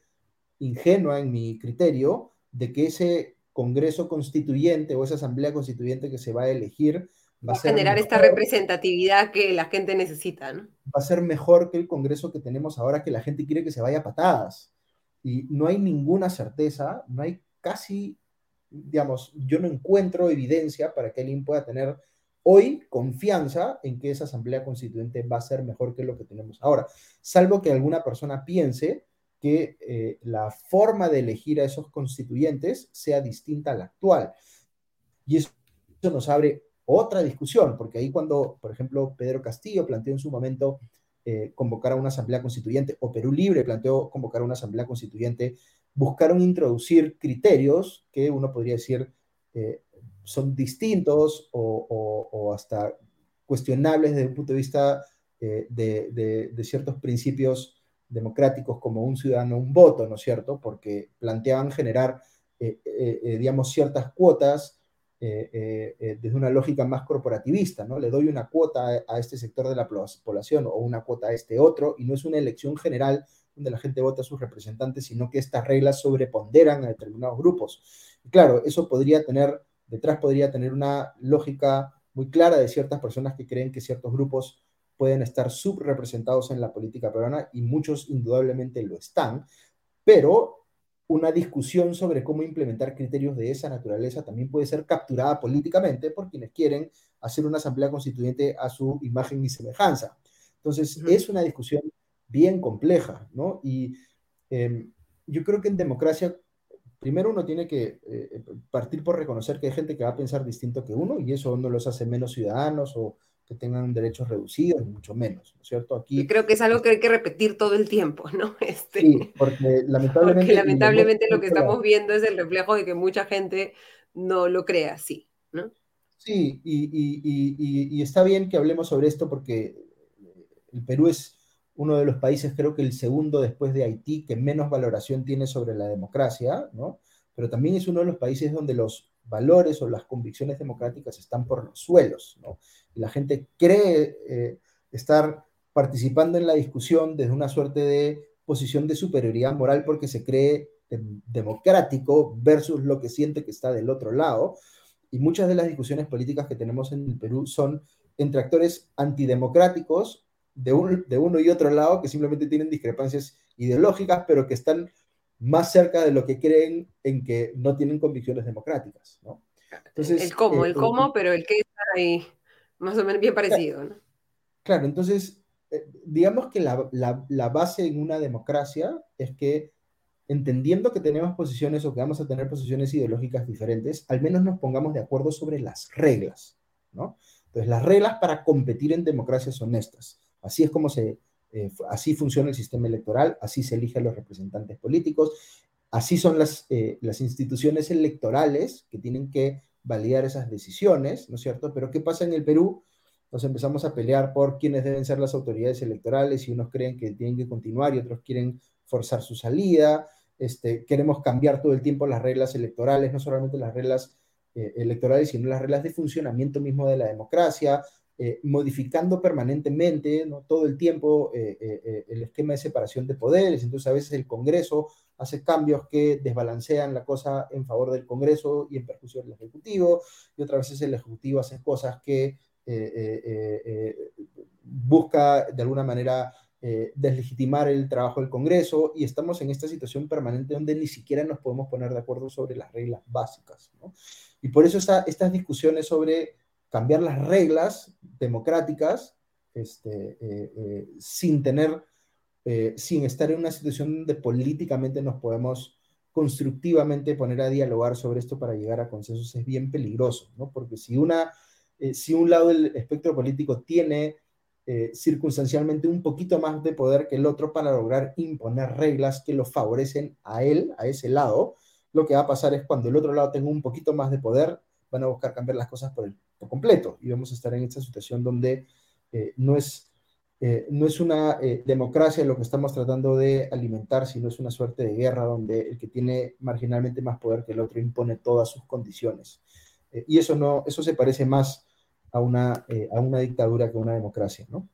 [SPEAKER 2] ingenua, en mi criterio, de que ese Congreso Constituyente o esa Asamblea Constituyente que se va a elegir
[SPEAKER 1] va, a generar esta representatividad que la gente necesita, ¿no?
[SPEAKER 2] Va a ser mejor que el Congreso que tenemos ahora, que la gente quiere que se vaya a patadas. Y no hay ninguna certeza, no hay casi, digamos, yo no encuentro evidencia para que alguien pueda tener hoy confianza en que esa Asamblea Constituyente va a ser mejor que lo que tenemos ahora, salvo que alguna persona piense que eh, la forma de elegir a esos constituyentes sea distinta a la actual. Y eso nos abre otra discusión, porque ahí cuando, por ejemplo, Pedro Castillo planteó en su momento eh, convocar a una asamblea constituyente, o Perú Libre planteó convocar a una asamblea constituyente, buscaron introducir criterios que uno podría decir eh, son distintos o, hasta cuestionables desde un punto de vista de, de ciertos principios democráticos como un ciudadano un voto, ¿no es cierto? Porque planteaban generar, eh, eh, eh, digamos, ciertas cuotas desde una lógica más corporativista, ¿no? Le doy una cuota a, este sector de la población o una cuota a este otro, y no es una elección general donde la gente vota a sus representantes, sino que estas reglas sobreponderan a determinados grupos. Claro, eso podría tener, detrás podría tener una lógica muy clara de ciertas personas que creen que ciertos grupos pueden estar subrepresentados en la política peruana y muchos indudablemente lo están, pero una discusión sobre cómo implementar criterios de esa naturaleza también puede ser capturada políticamente por quienes quieren hacer una asamblea constituyente a su imagen y semejanza. Entonces, es una discusión bien compleja, ¿no? Y em, yo creo que en democracia, primero uno tiene que eh, partir por reconocer que hay gente que va a pensar distinto que uno y eso no los hace menos ciudadanos o que tengan derechos reducidos, mucho menos, ¿no es cierto?
[SPEAKER 1] Aquí, creo que es algo que hay que repetir todo el tiempo, ¿no? [laughs]
[SPEAKER 2] Este, sí, porque lamentablemente... Porque
[SPEAKER 1] lamentablemente lo que estamos viendo es el reflejo de que mucha gente no lo cree así, ¿no?
[SPEAKER 2] Sí, y, y, y, y, está bien que hablemos sobre esto porque el Perú es uno de los países, creo que el segundo después de Haití, que menos valoración tiene sobre la democracia, ¿no? Pero también es uno de los países donde los valores o las convicciones democráticas están por los suelos, ¿no? La gente cree eh, estar participando en la discusión desde una suerte de posición de superioridad moral porque se cree democrático versus lo que siente que está del otro lado. Y muchas de las discusiones políticas que tenemos en el Perú son entre actores antidemocráticos de, de uno y otro lado que simplemente tienen discrepancias ideológicas, pero que están más cerca de lo que creen en que no tienen convicciones democráticas, ¿no?
[SPEAKER 1] Entonces, el cómo, el eh, cómo, pero el qué está ahí, más o menos bien parecido, ¿no?
[SPEAKER 2] Claro, entonces, eh, digamos que la, la, base en una democracia es que entendiendo que tenemos posiciones o que vamos a tener posiciones ideológicas diferentes, al menos nos pongamos de acuerdo sobre las reglas, ¿no? Entonces, las reglas para competir en democracias honestas. Así es como se, eh, así funciona el sistema electoral, así se eligen los representantes políticos, así son las, eh, las instituciones electorales que tienen que validar esas decisiones, ¿no es cierto? Pero ¿qué pasa en el Perú? Nos empezamos a pelear por quiénes deben ser las autoridades electorales y unos creen que tienen que continuar y otros quieren forzar su salida. Este, queremos cambiar todo el tiempo las reglas electorales, no solamente las reglas eh, electorales, sino las reglas de funcionamiento mismo de la democracia. Eh, modificando permanentemente, ¿no? todo el tiempo, eh, el esquema de separación de poderes. Entonces, a veces el Congreso hace cambios que desbalancean la cosa en favor del Congreso y en perjuicio del Ejecutivo, y otras veces el Ejecutivo hace cosas que busca de alguna manera deslegitimar el trabajo del Congreso, y estamos en esta situación permanente donde ni siquiera nos podemos poner de acuerdo sobre las reglas básicas. Y por eso estas discusiones sobre cambiar las reglas democráticas este, eh, eh, sin tener, eh, sin estar en una situación donde políticamente nos podemos constructivamente poner a dialogar sobre esto para llegar a consensos es bien peligroso, ¿no? Porque si, una, eh, si un lado del espectro político tiene eh, circunstancialmente un poquito más de poder que el otro para lograr imponer reglas que lo favorecen a él, a ese lado, lo que va a pasar es cuando el otro lado tenga un poquito más de poder, van a buscar cambiar las cosas por, el, por completo y vamos a estar en esta situación donde eh, no es eh, no es una eh, democracia lo que estamos tratando de alimentar, sino es una suerte de guerra donde el que tiene marginalmente más poder que el otro impone todas sus condiciones. Eh, y eso, no, eso se parece más a una, a una dictadura que a una democracia, ¿no?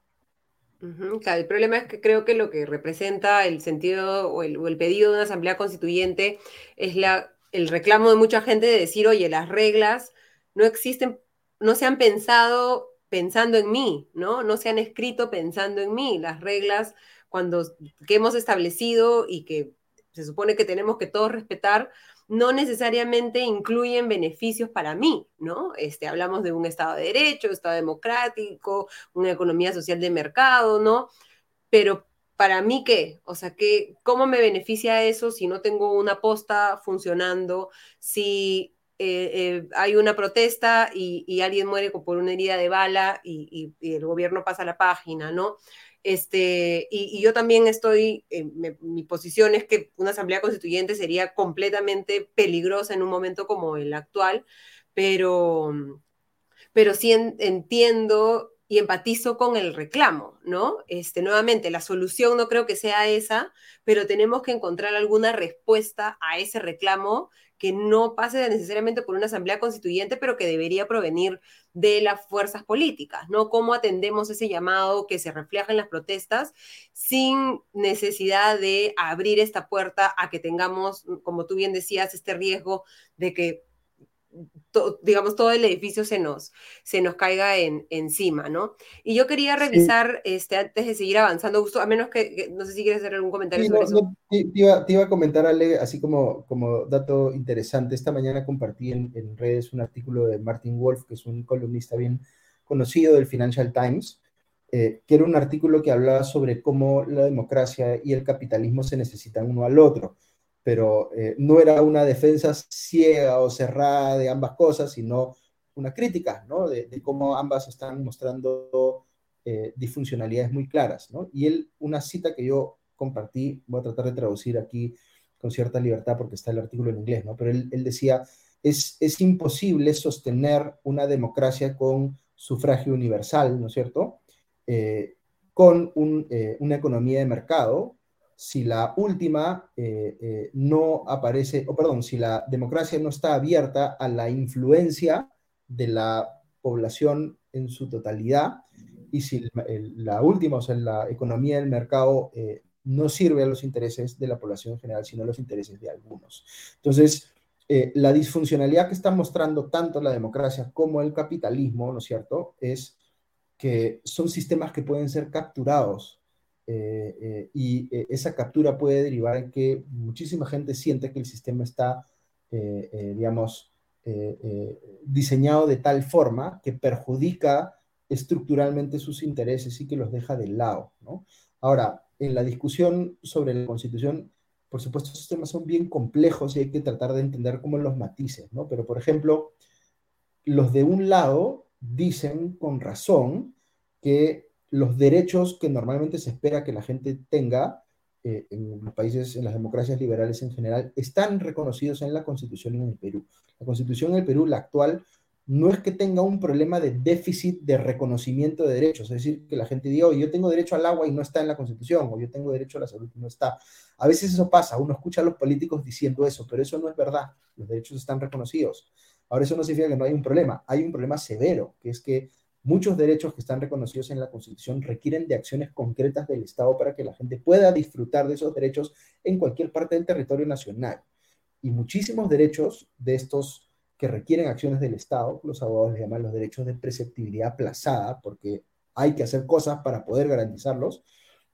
[SPEAKER 1] el problema es que creo que lo que representa el sentido o el, o el pedido de una asamblea constituyente es la, el reclamo de mucha gente de decir, oye, las reglas no existen, no se han pensado pensando en mí, ¿no? No se han escrito pensando en mí. Las reglas cuando, que hemos establecido y que se supone que tenemos que todos respetar, no necesariamente incluyen beneficios para mí, ¿no? Este, hablamos de un Estado de Derecho, Estado democrático, una economía social de mercado, ¿no? Pero para mí, ¿qué? O sea, ¿qué, ¿cómo me beneficia eso si no tengo una posta funcionando? Si eh, eh, hay una protesta y, alguien muere por una herida de bala y, el gobierno pasa la página, ¿no? Este, y, yo también estoy, mi posición es que una asamblea constituyente sería completamente peligrosa en un momento como el actual, pero, pero sí entiendo y empatizo con el reclamo, ¿no? Este, nuevamente, la solución no creo que sea esa, pero tenemos que encontrar alguna respuesta a ese reclamo que no pase necesariamente por una asamblea constituyente, pero que debería provenir de las fuerzas políticas, ¿no? ¿Cómo atendemos ese llamado que se refleja en las protestas sin necesidad de abrir esta puerta a que tengamos, como tú bien decías, este riesgo de que digamos, todo el edificio se nos, se nos caiga en, encima, ¿no? Y yo quería revisar, este, antes de seguir avanzando, Gusto, a menos que, no sé si quieres hacer algún comentario sobre eso.
[SPEAKER 2] te, iba, a comentar, Ale, así como, como dato interesante, esta mañana compartí en, en, redes un artículo de Martin Wolf, que es un columnista bien conocido del Financial Times, eh, que era un artículo que hablaba sobre cómo la democracia y el capitalismo se necesitan uno al otro pero eh, no era una defensa ciega o cerrada de ambas cosas, sino una crítica, ¿no? De, cómo ambas están mostrando eh, disfuncionalidades muy claras, ¿no? Y él, una cita que yo compartí, voy a tratar de traducir aquí con cierta libertad porque está el artículo en inglés, ¿no? Pero él, decía, es, es imposible sostener una democracia con sufragio universal, ¿no es cierto? Eh, con una economía de mercado si la última eh, eh, no aparece, o perdón, si la democracia no está abierta a la influencia de la población en su totalidad, y si la última, o sea, la economía del mercado eh, no sirve a los intereses de la población en general, sino a los intereses de algunos. Entonces, la disfuncionalidad que está mostrando tanto la democracia como el capitalismo, ¿no es cierto?, es que son sistemas que pueden ser capturados eh, eh, y eh, esa captura puede derivar en que muchísima gente siente que el sistema está, digamos, diseñado de tal forma que perjudica estructuralmente sus intereses y que los deja de lado. Ahora, en la discusión sobre la constitución, por supuesto, estos temas son bien complejos y hay que tratar de entender cómo los matices. Pero, por ejemplo, los de un lado dicen con razón que los derechos que normalmente se espera que la gente tenga eh, en los países, en las democracias liberales en general, están reconocidos en la Constitución en el Perú. La Constitución en el Perú, la actual, no es que tenga un problema de déficit de reconocimiento de derechos, es decir, que la gente diga, yo tengo derecho al agua y no está en la Constitución, o yo tengo derecho a la salud y no está. A veces eso pasa, uno escucha a los políticos diciendo eso, pero eso no es verdad, los derechos están reconocidos. Ahora eso no significa que no hay un problema, hay un problema severo, que es que Muchos derechos que están reconocidos en la Constitución requieren de acciones concretas del Estado para que la gente pueda disfrutar de esos derechos en cualquier parte del territorio nacional. Y muchísimos derechos de estos que requieren acciones del Estado, los abogados les llaman los derechos de preceptibilidad aplazada, porque hay que hacer cosas para poder garantizarlos,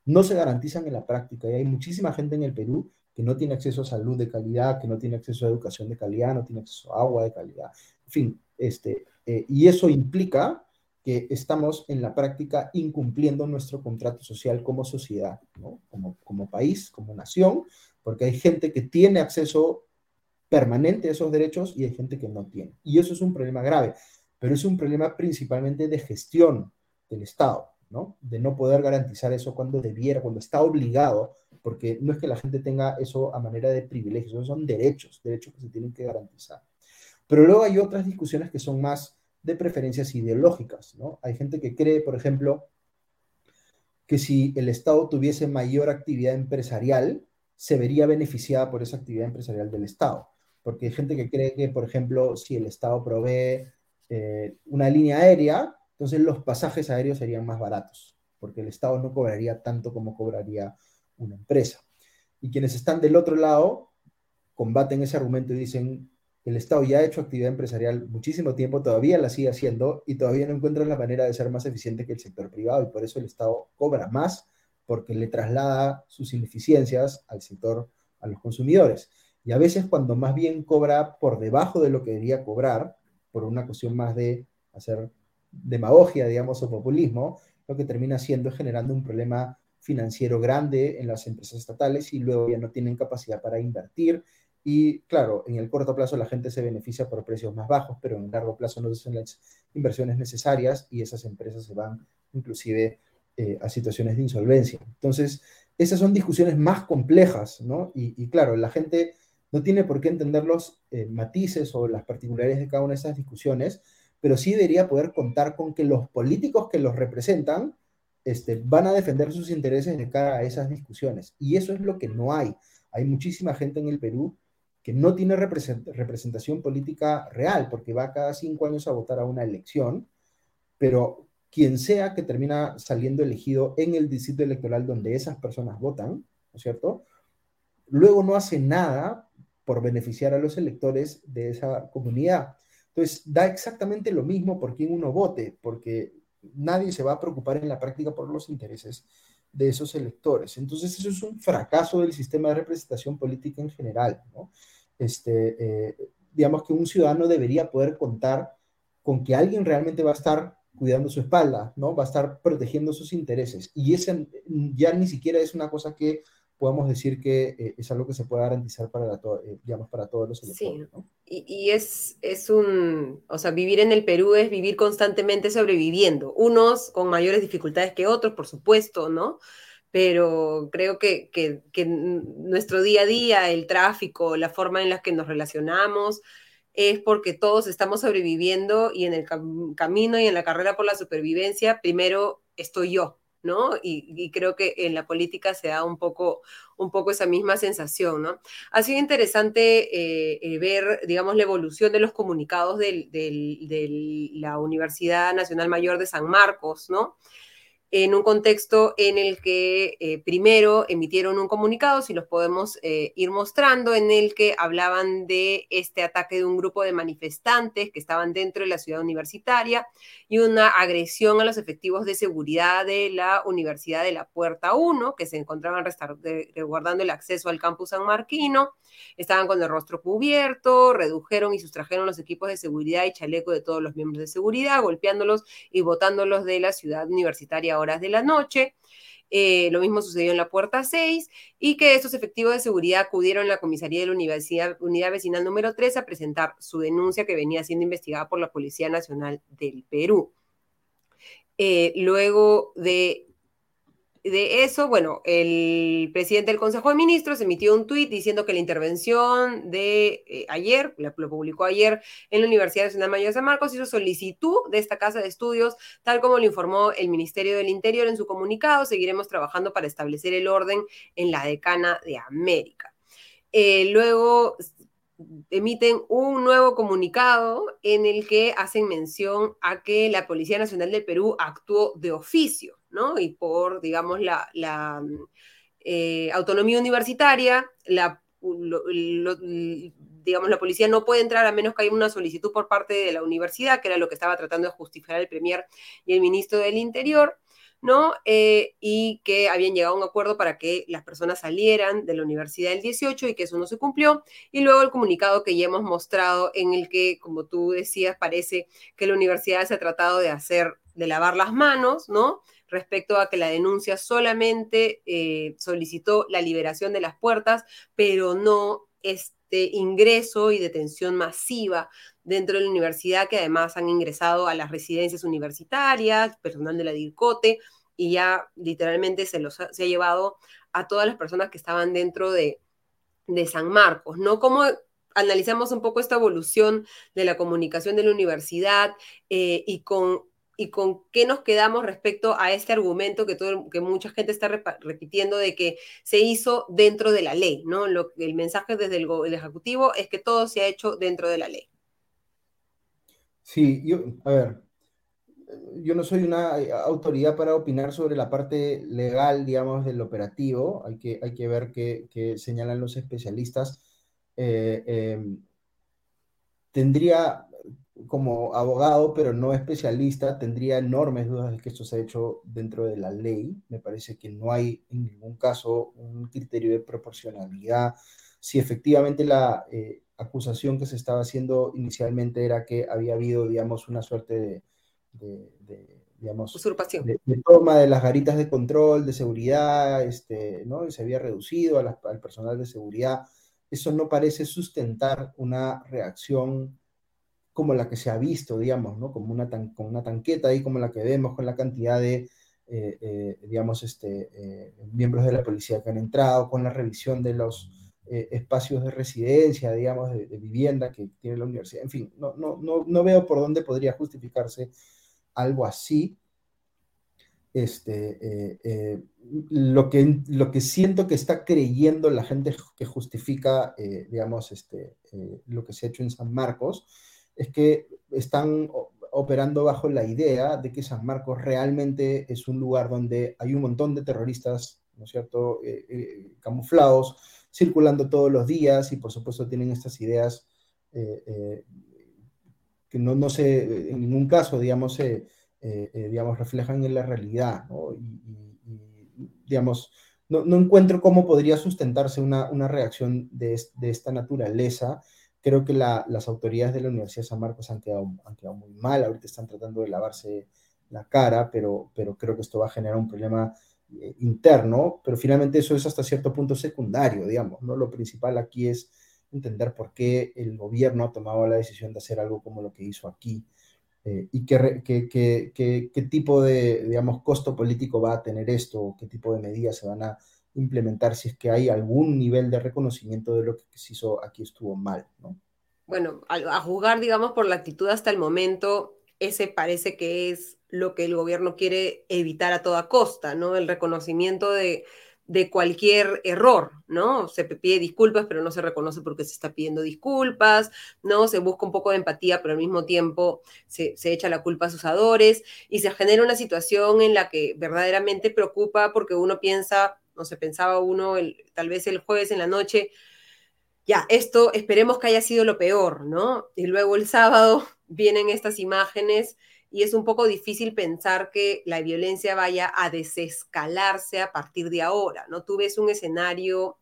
[SPEAKER 2] no se garantizan en la práctica. Y hay muchísima gente en el Perú que no tiene acceso a salud de calidad, que no tiene acceso a educación de calidad, no tiene acceso a agua de calidad. En fin, este, eh, y eso implica estamos en la práctica incumpliendo nuestro contrato social como sociedad, como, como país, como nación, porque hay gente que tiene acceso permanente a esos derechos y hay gente que no tiene. Y eso es un problema grave, pero es un problema principalmente de gestión del Estado, ¿no? De no poder garantizar eso cuando debiera, cuando está obligado, porque no es que la gente tenga eso a manera de privilegios, son derechos, derechos que se tienen que garantizar. Pero luego hay otras discusiones que son más de preferencias ideológicas, ¿no? Hay gente que cree, por ejemplo, que si el Estado tuviese mayor actividad empresarial, se vería beneficiada por esa actividad empresarial del Estado. Porque hay gente que cree que, por ejemplo, si el Estado provee eh, una línea aérea, entonces los pasajes aéreos serían más baratos, porque el Estado no cobraría tanto como cobraría una empresa. Y quienes están del otro lado combaten ese argumento y dicen, el Estado ya ha hecho actividad empresarial muchísimo tiempo, todavía la sigue haciendo y todavía no encuentra la manera de ser más eficiente que el sector privado y por eso el Estado cobra más porque le traslada sus ineficiencias al sector, a los consumidores. Y a veces cuando más bien cobra por debajo de lo que debería cobrar, por una cuestión más de hacer demagogia, digamos, o populismo, lo que termina siendo generando un problema financiero grande en las empresas estatales y luego ya no tienen capacidad para invertir y claro, en el corto plazo la gente se beneficia por precios más bajos, pero en el largo plazo no hacen las inversiones necesarias y esas empresas se van inclusive eh, a situaciones de insolvencia. Entonces, esas son discusiones más complejas, ¿no? Y, claro, la gente no tiene por qué entender los eh, matices o las particularidades de cada una de esas discusiones, pero sí debería poder contar con que los políticos que los representan este, van a defender sus intereses de cara a esas discusiones. Y eso es lo que no hay. Hay muchísima gente en el Perú que no tiene representación política real, porque va cada cinco años a votar a una elección, pero quien sea que termina saliendo elegido en el distrito electoral donde esas personas votan, ¿no es cierto? Luego no hace nada por beneficiar a los electores de esa comunidad. Entonces, da exactamente lo mismo por quien uno vote, porque nadie se va a preocupar en la práctica por los intereses de esos electores. Entonces, eso es un fracaso del sistema de representación política en general. ¿no? Este, eh, digamos que un ciudadano debería poder contar con que alguien realmente va a estar cuidando su espalda, ¿no? va a estar protegiendo sus intereses. Y ese ya ni siquiera es una cosa que podemos decir que eh, es algo que se puede garantizar para, eh, digamos, para todos los electores. Sí.
[SPEAKER 1] Y, y, es, es un, o sea, vivir en el Perú es vivir constantemente sobreviviendo, unos con mayores dificultades que otros, por supuesto, ¿no? Pero creo que, que, que nuestro día a día, el tráfico, la forma en la que nos relacionamos, es porque todos estamos sobreviviendo y en el camino y en la carrera por la supervivencia, primero estoy yo, ¿no? Y, creo que en la política se da un poco, un poco esa misma sensación, ¿no? Ha sido interesante eh, eh, ver, digamos, la evolución de los comunicados de la Universidad Nacional Mayor de San Marcos, ¿no? En un contexto en el que eh, primero emitieron un comunicado, si los podemos eh, ir mostrando, en el que hablaban de este ataque de un grupo de manifestantes que estaban dentro de la ciudad universitaria y una agresión a los efectivos de seguridad de la Universidad de la Puerta 1, que se encontraban resguardando el acceso al campus San Marquino, estaban con el rostro cubierto, redujeron y sustrajeron los equipos de seguridad y chaleco de todos los miembros de seguridad, golpeándolos y botándolos de la ciudad universitaria horas de la noche. Eh, lo mismo sucedió en la puerta 6 y que estos efectivos de seguridad acudieron a la comisaría de la Universidad, Unidad Vecinal número 3 a presentar su denuncia que venía siendo investigada por la Policía Nacional del Perú. Eh, luego de de eso, bueno, el presidente del Consejo de Ministros emitió un tuit diciendo que la intervención de eh, ayer, lo publicó ayer en la Universidad Nacional Mayor de San Marcos, hizo solicitud de esta casa de estudios, tal como lo informó el Ministerio del Interior en su comunicado. Seguiremos trabajando para establecer el orden en la decana de América. Eh, luego emiten un nuevo comunicado en el que hacen mención a que la Policía Nacional del Perú actuó de oficio, ¿no? Y por, digamos, la, la eh, autonomía universitaria, la, digamos, la policía no puede entrar a menos que haya una solicitud por parte de la universidad, que era lo que estaba tratando de justificar el Premier y el Ministro del Interior. ¿no? Eh, y que habían llegado a un acuerdo para que las personas salieran de la universidad el 18 y que eso no se cumplió. Y luego el comunicado que ya hemos mostrado en el que, como tú decías, parece que la universidad se ha tratado de hacer de lavar las manos, ¿no? Respecto a que la denuncia solamente eh, solicitó la liberación de las puertas, pero no este ingreso y detención masiva dentro de la universidad, que además han ingresado a las residencias universitarias, personal de la DIRCOTE, y ya literalmente se, los se ha llevado a todas las personas que estaban dentro de, de San Marcos, ¿no? Como analizamos un poco esta evolución de la comunicación de la universidad eh, y, con, y con qué nos quedamos respecto a este argumento que, todo, que mucha gente está repitiendo de que se hizo dentro de la ley, ¿no? El mensaje desde el, Ejecutivo es que todo se ha hecho dentro de la ley.
[SPEAKER 2] Sí, yo, a ver, yo no soy una autoridad para opinar sobre la parte legal, digamos, del operativo. Hay que, hay que ver qué, qué señalan los especialistas eh, em, tendría como abogado, pero no especialista, tendría enormes dudas de que esto se ha hecho dentro de la ley. Me parece que no hay en ningún caso un criterio de proporcionalidad. Si efectivamente la eh, acusación que se estaba haciendo inicialmente era que había habido, digamos, una suerte de, digamos,
[SPEAKER 1] usurpación.
[SPEAKER 2] De, toma de las garitas de control, de seguridad, este, ¿no? Y se había reducido al personal de seguridad eso no parece sustentar una reacción como la que se ha visto, digamos, ¿no? Como una, una tanqueta ahí, como la que vemos con la cantidad de, eh, eh, digamos, este, eh, miembros de la policía que han entrado, con la revisión de los espacios de residencia, digamos, de, de, vivienda que tiene la universidad. En fin, no, no, no, no veo por dónde podría justificarse algo así este, eh, eh, lo, que, lo que siento que está creyendo la gente que justifica, eh, digamos, este, lo que se ha hecho en San Marcos, es que están operando bajo la idea de que San Marcos realmente es un lugar donde hay un montón de terroristas, ¿no es cierto?, camuflados, circulando todos los días y por supuesto tienen estas ideas que no, no sé, en ningún caso, digamos, eh, eh, digamos, reflejan en la realidad, ¿no? Y, digamos, no, no, encuentro cómo podría sustentarse una, una reacción de, de, esta naturaleza. Creo que la, las autoridades de la Universidad de San Marcos han quedado, han quedado muy mal, ahorita están tratando de lavarse la cara, pero, pero creo que esto va a generar un problema eh, interno, pero finalmente eso es hasta cierto punto secundario, digamos, ¿no? Lo principal aquí es entender por qué el gobierno ha tomado la decisión de hacer algo como lo que hizo aquí. Eh, y qué, qué, qué, qué, tipo de, digamos, costo político va a tener esto, qué tipo de medidas se van a implementar si es que hay algún nivel de reconocimiento de lo que se hizo aquí estuvo mal, ¿no?
[SPEAKER 1] Bueno, a, a digamos, por la actitud hasta el momento, ese parece que es lo que el gobierno quiere evitar a toda costa, ¿no? El reconocimiento de, de cualquier error, ¿no? Se pide disculpas, pero no se reconoce porque se está pidiendo disculpas, ¿no? Se busca un poco de empatía, pero al mismo tiempo se, se echa la culpa a sus adores y se genera una situación en la que verdaderamente preocupa porque uno piensa, se pensaba uno el, tal vez el jueves en la noche, ya, esto esperemos que haya sido lo peor, ¿no? Y luego el sábado [laughs] vienen estas imágenes y es un poco difícil pensar que la violencia vaya a desescalarse a partir de ahora, ¿no? Tú ves un escenario,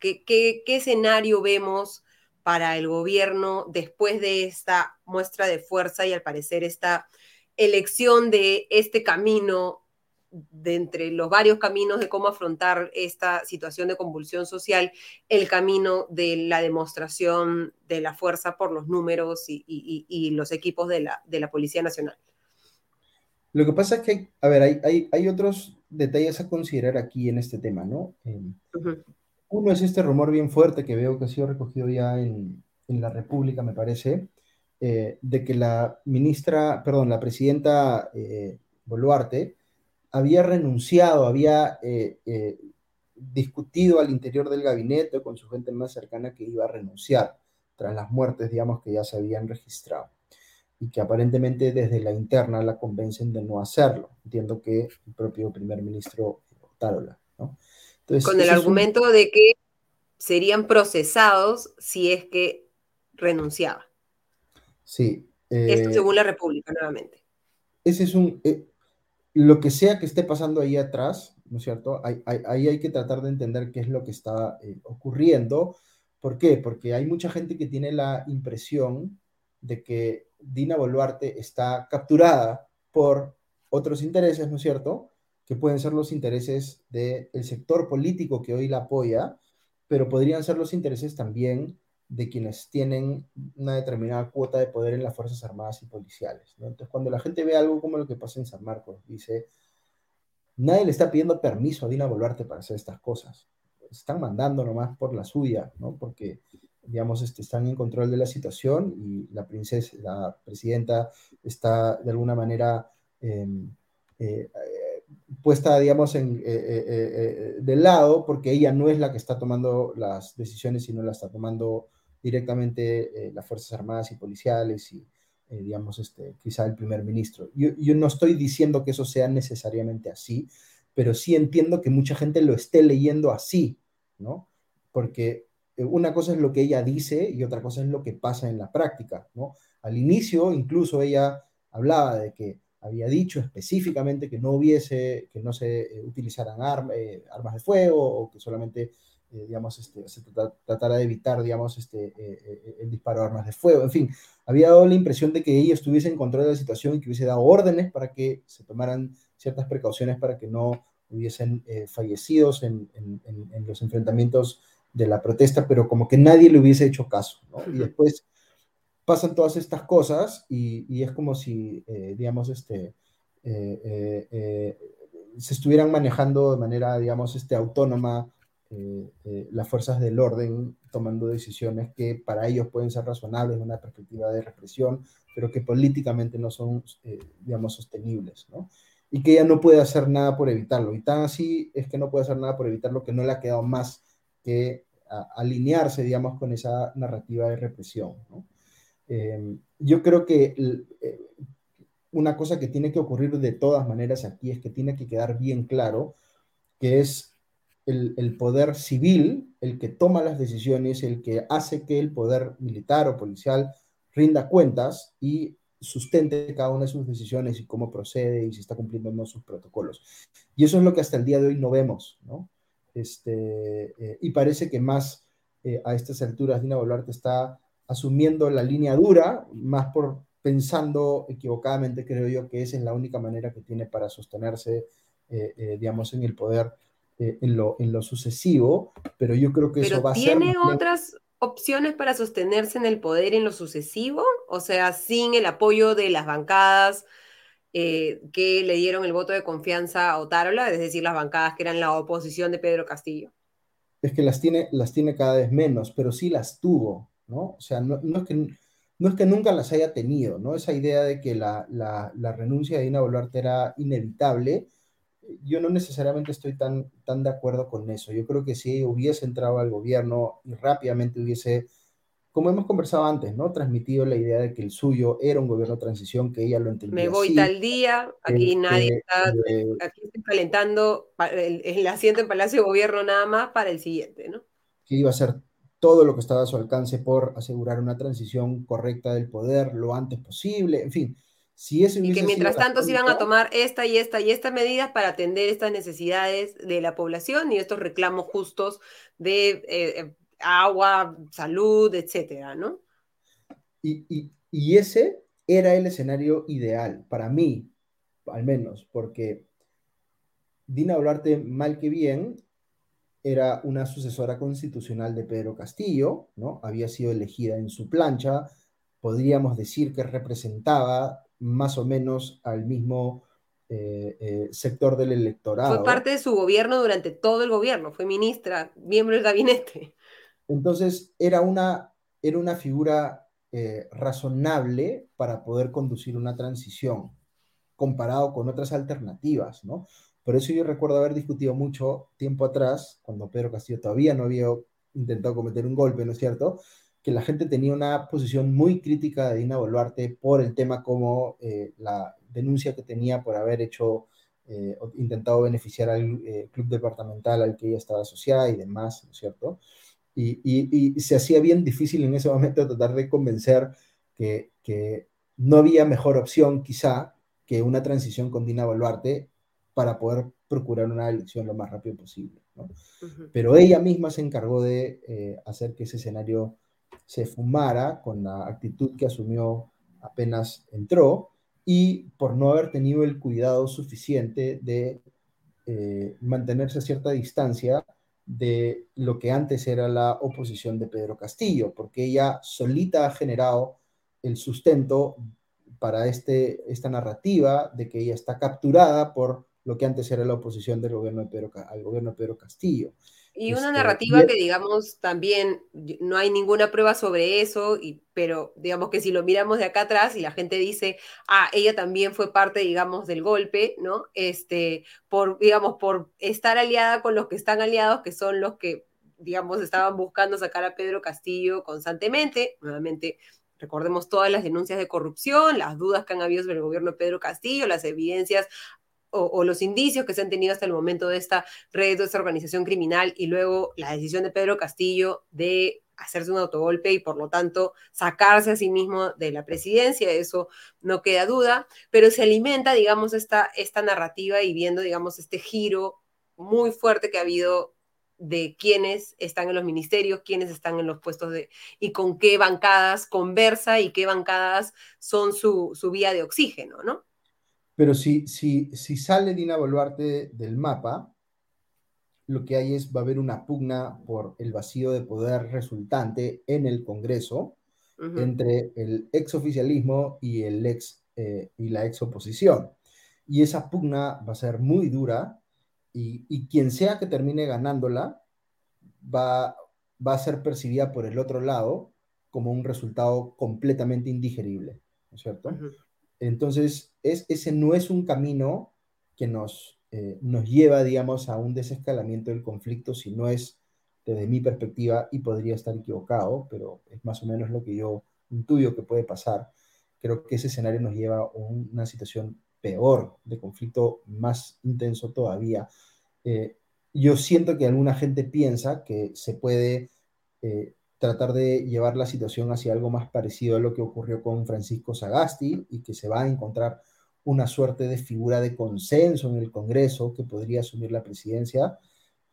[SPEAKER 1] ¿qué, qué, qué escenario vemos para el gobierno después de esta muestra de fuerza y al parecer esta elección de este camino de entre los varios caminos de cómo afrontar esta situación de convulsión social, el camino de la demostración de la fuerza por los números y, y, y los equipos de la, de la, Policía Nacional.
[SPEAKER 2] Lo que pasa es que, a ver, hay, hay, hay otros detalles a considerar aquí en este tema, ¿no? Eh, uh -huh. Uno es este rumor bien fuerte que veo que ha sido recogido ya en, en la República, me parece, eh, de que la ministra, perdón, la presidenta eh, Boluarte, había renunciado, había eh, eh, discutido al interior del gabinete con su gente más cercana que iba a renunciar tras las muertes, digamos, que ya se habían registrado y que aparentemente desde la interna la convencen de no hacerlo. Entiendo que el propio primer ministro Tarola, ¿no?
[SPEAKER 1] Entonces, con el argumento un... de que serían procesados si es que renunciaba.
[SPEAKER 2] Sí.
[SPEAKER 1] Eh, Esto según la República, nuevamente.
[SPEAKER 2] Ese es un, eh, lo que sea que esté pasando ahí atrás, ¿no es cierto? Ahí, hay que tratar de entender qué es lo que está eh, ocurriendo. ¿Por qué? Porque hay mucha gente que tiene la impresión de que Dina Boluarte está capturada por otros intereses, ¿no es cierto? Que pueden ser los intereses del sector político que hoy la apoya, pero podrían ser los intereses también de quienes tienen una determinada cuota de poder en las Fuerzas Armadas y Policiales. Entonces, cuando la gente ve algo como lo que pasa en San Marcos, dice, nadie le está pidiendo permiso a Dina Boluarte para hacer estas cosas. Están mandando nomás por la suya, ¿no? Porque, digamos, este, están en control de la situación y la princesa, la presidenta está de alguna manera em, eh, puesta, digamos, en, eh, eh, del lado, porque ella no es la que está tomando las decisiones, sino la está tomando directamente las Fuerzas Armadas y Policiales y, eh, digamos, este, quizá el primer ministro. Yo, yo, no estoy diciendo que eso sea necesariamente así, pero sí entiendo que mucha gente lo esté leyendo así, ¿no? Porque eh, una cosa es lo que ella dice y otra cosa es lo que pasa en la práctica, ¿no? Al inicio, incluso ella hablaba de que había dicho específicamente que no hubiese, que no se eh, utilizaran armas de fuego o que solamente eh, digamos, este, se tratara de evitar, digamos, este, eh, eh, el disparo de armas de fuego. En fin, había dado la impresión de que ella estuviese en control de la situación y que hubiese dado órdenes para que se tomaran ciertas precauciones para que no hubiesen fallecidos en, en, los enfrentamientos de la protesta, pero como que nadie le hubiese hecho caso, ¿no? Y después pasan todas estas cosas y, y es como si, digamos, este, se estuvieran manejando de manera, digamos, este, autónoma eh, eh, las fuerzas del orden tomando decisiones que para ellos pueden ser razonables en una perspectiva de represión, pero que políticamente no son, eh, digamos, sostenibles, ¿no? Y que ella no puede hacer nada por evitarlo. Y tan así es que no puede hacer nada por evitarlo que no le ha quedado más que alinearse, digamos, con esa narrativa de represión, ¿no? yo creo que una cosa que tiene que ocurrir de todas maneras aquí es que tiene que quedar bien claro que es el, poder civil el que toma las decisiones, el que hace que el poder militar o policial rinda cuentas y sustente cada una de sus decisiones y cómo procede y si está cumpliendo o no sus protocolos. Y eso es lo que hasta el día de hoy no vemos, ¿no? Este, eh, y parece que más eh, a estas alturas Dina Boluarte está asumiendo la línea dura, más por pensando equivocadamente, creo yo, que esa es la única manera que tiene para sostenerse, eh, digamos, en el poder eh, en, lo, en lo sucesivo, pero yo creo que eso va a
[SPEAKER 1] ser... ¿Tiene otras opciones para sostenerse en el poder en lo sucesivo? O sea, sin el apoyo de las bancadas eh, que le dieron el voto de confianza a Otárola, es decir, las bancadas que eran la oposición de Pedro Castillo.
[SPEAKER 2] Es que las tiene, las tiene cada vez menos, pero sí las tuvo, ¿no? O sea, no, no es que no es que nunca las haya tenido, ¿no? Esa idea de que la, la, la renuncia de Dina Boluarte era inevitable, yo no necesariamente estoy tan, tan de acuerdo con eso. Yo creo que si hubiese entrado al gobierno y rápidamente hubiese, como hemos conversado antes, ¿no? Transmitido la idea de que el suyo era un gobierno de transición, que ella lo entendía.
[SPEAKER 1] Me voy tal día, aquí este, nadie está, eh, aquí estoy calentando el, el, asiento en Palacio de Gobierno nada más para el siguiente, ¿no?
[SPEAKER 2] Que iba a ser todo lo que estaba a su alcance por asegurar una transición correcta del poder lo antes posible, en fin
[SPEAKER 1] y que mientras tanto se iban a tomar esta y esta y esta medidas para atender estas necesidades de la población y estos reclamos justos de eh, eh, agua, salud, etcétera, ¿no?
[SPEAKER 2] Y, y, ese era el escenario ideal, para mí, al menos, porque Dina Boluarte, mal que bien, era una sucesora constitucional de Pedro Castillo, ¿no? Había sido elegida en su plancha, podríamos decir que representaba más o menos al mismo eh, eh, sector del electorado.
[SPEAKER 1] Fue parte de su gobierno durante todo el gobierno, fue ministra, miembro del gabinete.
[SPEAKER 2] Entonces era una, era una figura eh, razonable para poder conducir una transición, comparado con otras alternativas, ¿no? Por eso yo recuerdo haber discutido mucho tiempo atrás, cuando Pedro Castillo todavía no había intentado cometer un golpe, ¿no es cierto? Que la gente tenía una posición muy crítica de Dina Boluarte por el tema como eh, la denuncia que tenía por haber hecho, eh, intentado beneficiar al eh, club departamental al que ella estaba asociada y demás, ¿no es cierto? Y, y, se hacía bien difícil en ese momento tratar de convencer que, que no había mejor opción quizá que una transición con Dina Boluarte para poder procurar una elección lo más rápido posible. ¿no? Pero ella misma se encargó de hacer que ese escenario se fumara con la actitud que asumió apenas entró y por no haber tenido el cuidado suficiente de eh, mantenerse a cierta distancia de lo que antes era la oposición de Pedro Castillo, porque ella solita ha generado el sustento para este, esta narrativa de que ella está capturada por lo que antes era la oposición del gobierno al gobierno de Pedro Castillo.
[SPEAKER 1] Y una este, narrativa que, digamos, también no hay ninguna prueba sobre eso, y, pero digamos que si lo miramos de acá atrás y la gente dice, ah, ella también fue parte, digamos, del golpe, ¿no? Este, por, digamos, por estar aliada con los que están aliados, que son los que, digamos, estaban buscando sacar a Pedro Castillo constantemente, nuevamente. Recordemos todas las denuncias de corrupción, las dudas que han habido sobre el gobierno de Pedro Castillo, las evidencias o, los indicios que se han tenido hasta el momento de esta red, de esta organización criminal, y luego la decisión de Pedro Castillo de hacerse un autogolpe y por lo tanto sacarse a sí mismo de la presidencia, eso no queda duda, pero se alimenta, digamos, esta, esta narrativa y viendo, digamos, este giro muy fuerte que ha habido de quiénes están en los ministerios, quiénes están en los puestos de y con qué bancadas conversa y qué bancadas son su, su vía de oxígeno, ¿no?
[SPEAKER 2] Pero si, si, si sale Dina Boluarte del mapa, lo que hay es, va a haber una pugna por el vacío de poder resultante en el Congreso entre el ex oficialismo y, el ex, eh, y la ex oposición. Y esa pugna va a ser muy dura y, y, quien sea que termine ganándola va, va a ser percibida por el otro lado como un resultado completamente indigerible, ¿no es cierto? Entonces, es, ese no es un camino que nos, eh, nos lleva, digamos, a un desescalamiento del conflicto, si no es desde mi perspectiva, y podría estar equivocado, pero es más o menos lo que yo intuyo que puede pasar. Creo que ese escenario nos lleva a una situación peor, de conflicto más intenso todavía. Eh, yo siento que alguna gente piensa que se puede eh, tratar de llevar la situación hacia algo más parecido a lo que ocurrió con Francisco Sagasti y que se va a encontrar una suerte de figura de consenso en el Congreso que podría asumir la presidencia.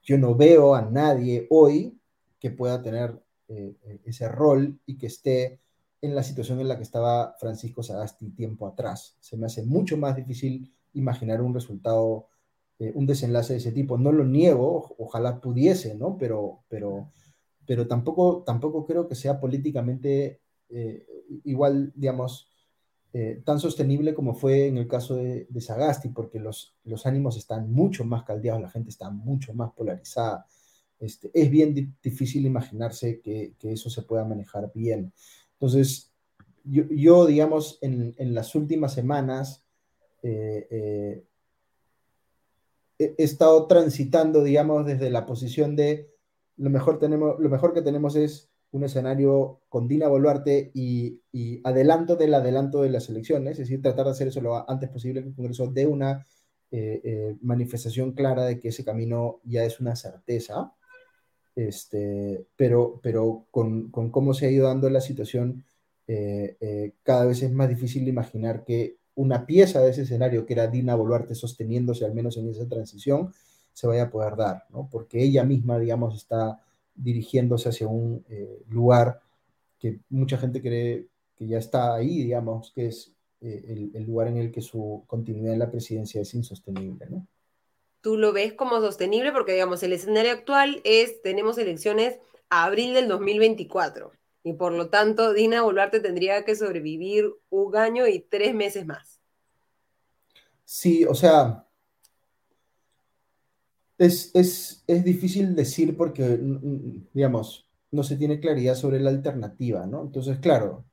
[SPEAKER 2] Yo no veo a nadie hoy que pueda tener eh, ese rol y que esté en la situación en la que estaba Francisco Sagasti tiempo atrás. Se me hace mucho más difícil imaginar un resultado, eh, un desenlace de ese tipo. No lo niego, ojalá pudiese, ¿no? Pero, pero pero tampoco, tampoco creo que sea políticamente eh, igual, digamos, eh, tan sostenible como fue en el caso de, Sagasti, porque los, los ánimos están mucho más caldeados, la gente está mucho más polarizada. Este, es bien difícil imaginarse que, que, eso se pueda manejar bien. Entonces, yo, yo digamos, en, en, las últimas semanas eh, he estado transitando, digamos, desde la posición de lo mejor, tenemos, lo mejor que tenemos es un escenario con Dina Boluarte y, adelanto del adelanto de las elecciones, es decir, tratar de hacer eso lo antes posible que el Congreso dé una eh, eh, manifestación clara de que ese camino ya es una certeza, este, pero, pero con, cómo se ha ido dando la situación, eh, cada vez es más difícil imaginar que una pieza de ese escenario, que era Dina Boluarte sosteniéndose al menos en esa transición, se vaya a poder dar, ¿no? Porque ella misma, digamos, está dirigiéndose hacia un eh, lugar que mucha gente cree que ya está ahí, digamos, que es eh, el, lugar en el que su continuidad en la presidencia es insostenible, ¿no?
[SPEAKER 1] Tú lo ves como sostenible porque, digamos, el escenario actual es, tenemos elecciones a abril del 2024 y por lo tanto Dina Boluarte tendría que sobrevivir un año y tres meses más.
[SPEAKER 2] Sí, o sea, es, es, es, difícil decir porque, digamos, no se tiene claridad sobre la alternativa, ¿no? Entonces, claro,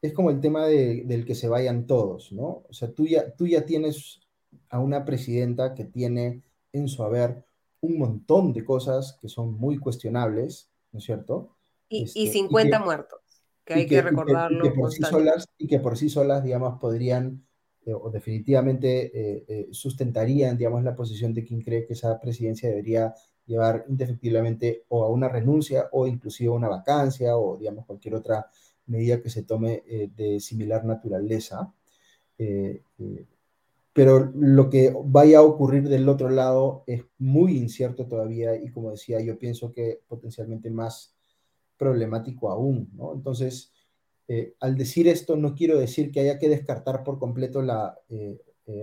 [SPEAKER 2] es como el tema de, del que se vayan todos, ¿no? O sea, tú ya, tú ya tienes a una presidenta que tiene en su haber un montón de cosas que son muy cuestionables, ¿no es cierto?
[SPEAKER 1] Y, y 50 este, muertos, que hay que, recordarlo.
[SPEAKER 2] Y que, por sí solas, y que por sí solas, digamos, podrían eh, o definitivamente eh, eh, sustentarían, digamos, la posición de quien cree que esa presidencia debería llevar indefectiblemente o a una renuncia o inclusive a una vacancia o, digamos, cualquier otra medida que se tome de similar naturaleza. pero lo que vaya a ocurrir del otro lado es muy incierto todavía y, como decía, yo pienso que potencialmente más problemático aún, ¿no? Entonces, eh, al decir esto no quiero decir que haya que descartar por completo la eh,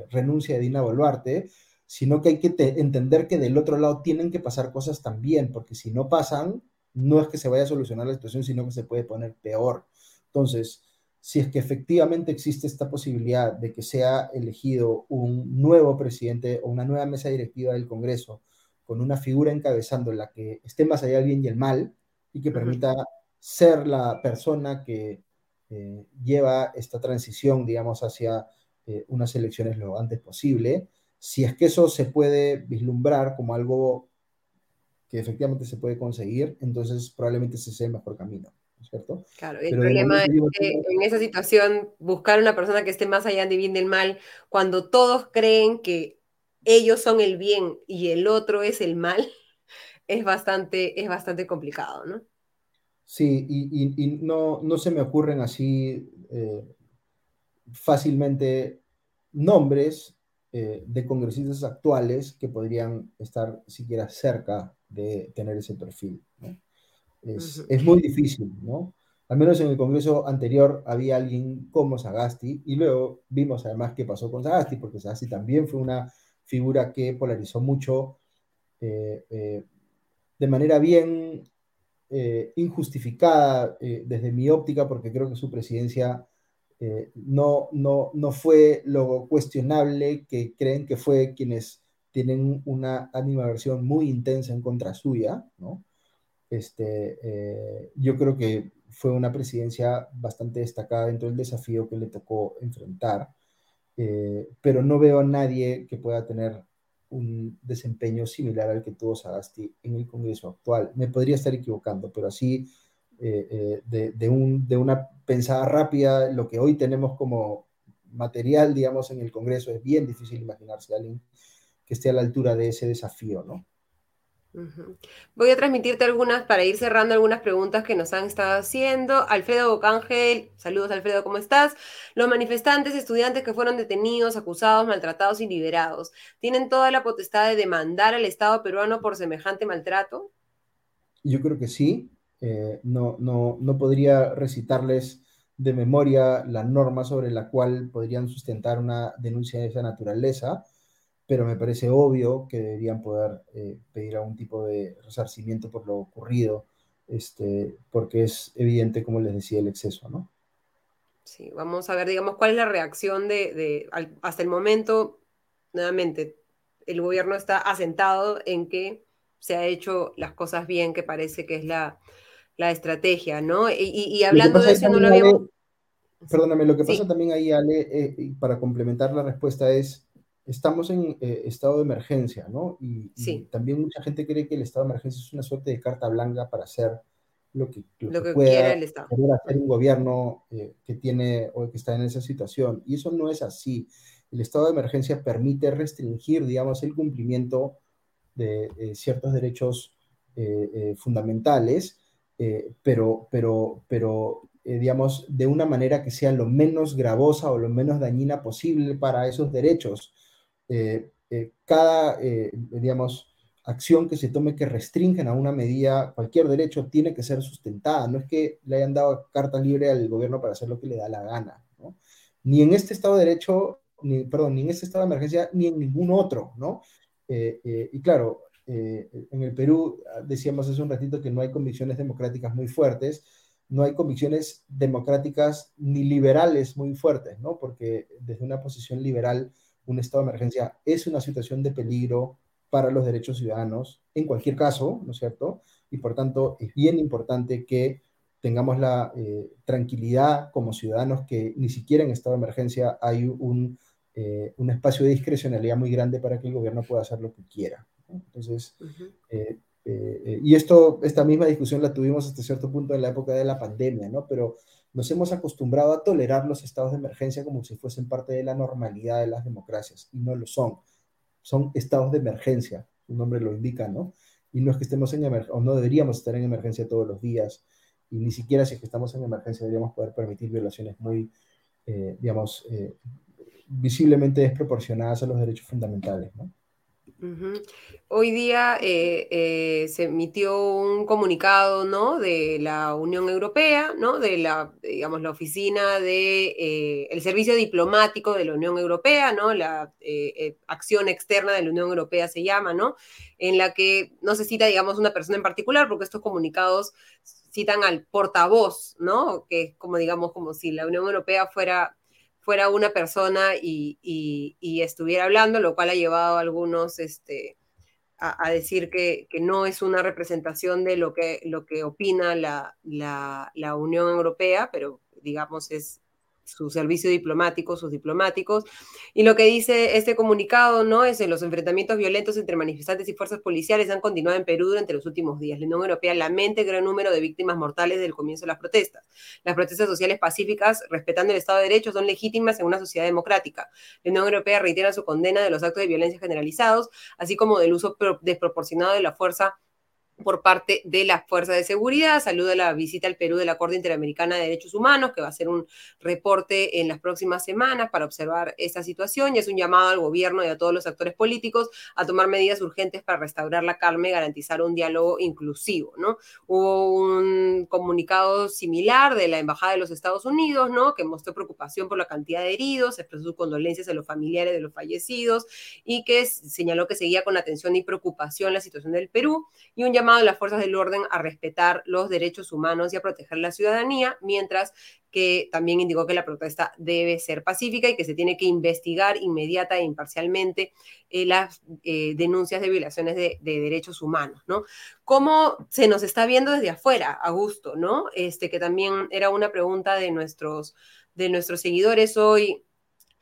[SPEAKER 2] renuncia de Dina Boluarte, sino que hay que entender que del otro lado tienen que pasar cosas también, porque si no pasan, no es que se vaya a solucionar la situación, sino que se puede poner peor. Entonces, si es que efectivamente existe esta posibilidad de que sea elegido un nuevo presidente o una nueva mesa directiva del Congreso con una figura encabezando la que esté más allá del bien y el mal y que permita ser la persona que eh, lleva esta transición, digamos, hacia eh, unas elecciones lo antes posible, si es que eso se puede vislumbrar como algo que efectivamente se puede conseguir, entonces probablemente ese sea el mejor camino. ¿cierto?
[SPEAKER 1] Claro, el problema es que en esa situación buscar una persona que esté más allá de bien del mal, cuando todos creen que ellos son el bien y el otro es el mal, [laughs] es bastante, es bastante complicado, ¿no?
[SPEAKER 2] Sí, y, no, no, se me ocurren así eh, fácilmente nombres eh, de congresistas actuales que podrían estar siquiera cerca de tener ese perfil. Es, es, muy difícil, ¿no? Al menos en el Congreso anterior había alguien como Sagasti y luego vimos además qué pasó con Sagasti, porque Sagasti también fue una figura que polarizó mucho eh, eh, de manera bien eh, injustificada desde mi óptica, porque creo que su presidencia no, no, no fue lo cuestionable que creen que fue quienes tienen una animaversión muy intensa en contra suya, ¿no? Este, yo creo que fue una presidencia bastante destacada dentro del desafío que le tocó enfrentar. Eh, pero no veo a nadie que pueda tener un desempeño similar al que tuvo Sagasti en el Congreso actual. Me podría estar equivocando, pero así eh, eh, de, de, un, de, una pensada rápida, lo que hoy tenemos como material, digamos, en el Congreso, es bien difícil imaginarse alguien que esté a la altura de ese desafío, ¿no?
[SPEAKER 1] Voy a transmitirte algunas para ir cerrando algunas preguntas que nos han estado haciendo. Alfredo Bocángel, saludos Alfredo, ¿cómo estás? Los manifestantes, estudiantes que fueron detenidos, acusados, maltratados y liberados, ¿tienen toda la potestad de demandar al Estado peruano por semejante maltrato?
[SPEAKER 2] Yo creo que sí. Eh, no, no, no podría recitarles de memoria la norma sobre la cual podrían sustentar una denuncia de esa naturaleza pero me parece obvio que deberían poder eh, pedir algún tipo de resarcimiento por lo ocurrido, este, porque es evidente, como les decía, el exceso, ¿no?
[SPEAKER 1] Sí, vamos a ver, digamos, cuál es la reacción de, hasta el momento, nuevamente, el gobierno está asentado en que se ha hecho las cosas bien, que parece que es la, estrategia, ¿no? Y, hablando de eso, no lo habíamos...
[SPEAKER 2] Perdóname, lo que pasa también ahí, Ale, eh, para complementar la respuesta es estamos en eh, estado de emergencia, ¿no? Y, también mucha gente cree que el estado de emergencia es una suerte de carta blanca para hacer lo que, lo, que, pueda el Estado. hacer un gobierno eh, que tiene o que está en esa situación. Y eso no es así. El estado de emergencia permite restringir, digamos, el cumplimiento de eh, ciertos derechos fundamentales, pero, pero, pero digamos, de una manera que sea lo menos gravosa o lo menos dañina posible para esos derechos. Eh, eh, cada, eh, digamos, acción que se tome que restringen a una medida, cualquier derecho tiene que ser sustentada. No es que le hayan dado carta libre al gobierno para hacer lo que le da la gana. ¿no? Ni en este estado de derecho, ni, perdón, ni en este estado de emergencia, ni en ningún otro. ¿no? y claro, en el Perú decíamos hace un ratito que no hay convicciones democráticas muy fuertes, no hay convicciones democráticas ni liberales muy fuertes, ¿no? Porque desde una posición liberal un estado de emergencia es una situación de peligro para los derechos ciudadanos, en cualquier caso, ¿no es cierto? Y por tanto, es bien importante que tengamos la eh, tranquilidad como ciudadanos que ni siquiera en estado de emergencia hay un, eh, un, espacio de discrecionalidad muy grande para que el gobierno pueda hacer lo que quiera. Entonces, eh, y esto, esta misma discusión la tuvimos hasta cierto punto en la época de la pandemia, ¿no? Pero nos hemos acostumbrado a tolerar los estados de emergencia como si fuesen parte de la normalidad de las democracias, y no lo son. Son estados de emergencia, su nombre lo indica, ¿no? Y no es que estemos en emergencia, o no deberíamos estar en emergencia todos los días, y ni siquiera si es que estamos en emergencia deberíamos poder permitir violaciones muy, eh, digamos, eh, visiblemente desproporcionadas a los derechos fundamentales, ¿no?
[SPEAKER 1] Hoy día eh, eh, se emitió un comunicado, ¿no? De la Unión Europea, ¿no? De la, digamos, la oficina de eh, el servicio diplomático de la Unión Europea, ¿no? La acción externa de la Unión Europea se llama, ¿no? En la que no se cita, digamos, una persona en particular, porque estos comunicados citan al portavoz, ¿no? Que es como, digamos, como si la Unión Europea fuera fuera una persona y, estuviera hablando, lo cual ha llevado a algunos este, a, decir que, no es una representación de lo que, lo que opina la, la Unión Europea, pero digamos es su servicio diplomático, sus diplomáticos. Y lo que dice este comunicado, ¿no? Es que los enfrentamientos violentos entre manifestantes y fuerzas policiales han continuado en Perú durante los últimos días. La Unión Europea lamenta el gran número de víctimas mortales desde el comienzo de las protestas. Las protestas sociales pacíficas, respetando el Estado de Derecho, son legítimas en una sociedad democrática. La Unión Europea reitera su condena de los actos de violencia generalizados, así como del uso desproporcionado de la fuerza por parte de las fuerzas de seguridad. Saluda la visita al Perú de la Corte Interamericana de Derechos Humanos, que va a hacer un reporte en las próximas semanas para observar esta situación y es un llamado al gobierno y a todos los actores políticos a tomar medidas urgentes para restaurar la calma y garantizar un diálogo inclusivo, ¿no? Hubo un comunicado similar de la Embajada de los Estados Unidos, ¿no? Que mostró preocupación por la cantidad de heridos, expresó sus condolencias a los familiares de los fallecidos y que señaló que seguía con atención y preocupación la situación del Perú y un llamado de las fuerzas del orden a respetar los derechos humanos y a proteger la ciudadanía, mientras que también indicó que la protesta debe ser pacífica y que se tiene que investigar inmediata e imparcialmente eh, las eh, denuncias de violaciones de, derechos humanos, ¿no? ¿Cómo se nos está viendo desde afuera, Augusto, ¿no? Este, que también era una pregunta de nuestros, de nuestros seguidores hoy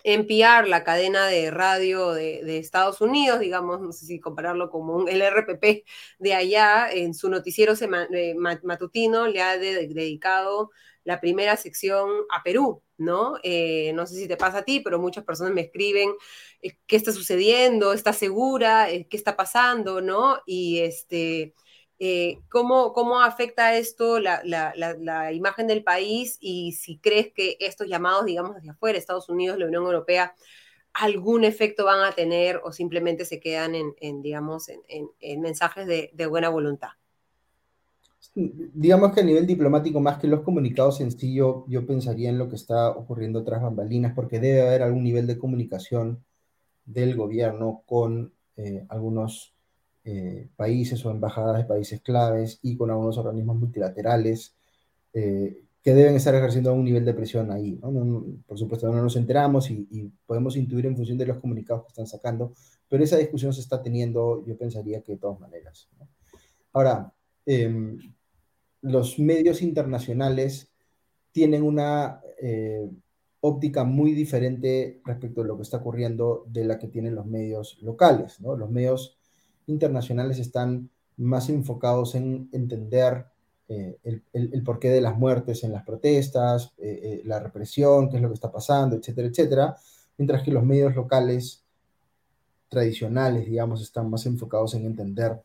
[SPEAKER 1] NPR, la cadena de radio de, Estados Unidos, digamos, no sé si compararlo como un, el RPP de allá, en su noticiero eh, matutino le ha dedicado la primera sección a Perú, ¿no? Eh, no sé si te pasa a ti, pero muchas personas me escriben eh, qué está sucediendo, está segura, qué está pasando, ¿no? Y este, eh, ¿cómo, ¿cómo, afecta esto la, la, imagen del país y si crees que estos llamados, digamos, hacia afuera, Estados Unidos, la Unión Europea, algún efecto van a tener o simplemente se quedan en, en digamos, en, en, mensajes de, buena voluntad?
[SPEAKER 2] Digamos que a nivel diplomático, más que los comunicados sencillos, yo pensaría en lo que está ocurriendo tras bambalinas, porque debe haber algún nivel de comunicación del gobierno con eh, algunos eh, países o embajadas de países claves y con algunos organismos multilaterales eh, que deben estar ejerciendo un nivel de presión ahí. por supuesto, no nos enteramos y, podemos intuir en función de los comunicados que están sacando, pero esa discusión se está teniendo, yo pensaría que de todas maneras. Ahora, em, los medios internacionales tienen una eh, óptica muy diferente respecto a lo que está ocurriendo de la que tienen los medios locales. ¿no? Los medios internacionales están más enfocados en entender eh, el, porqué de las muertes en las protestas, eh, eh, la represión, qué es lo que está pasando, etcétera, etcétera, mientras que los medios locales tradicionales, digamos, están más enfocados en entender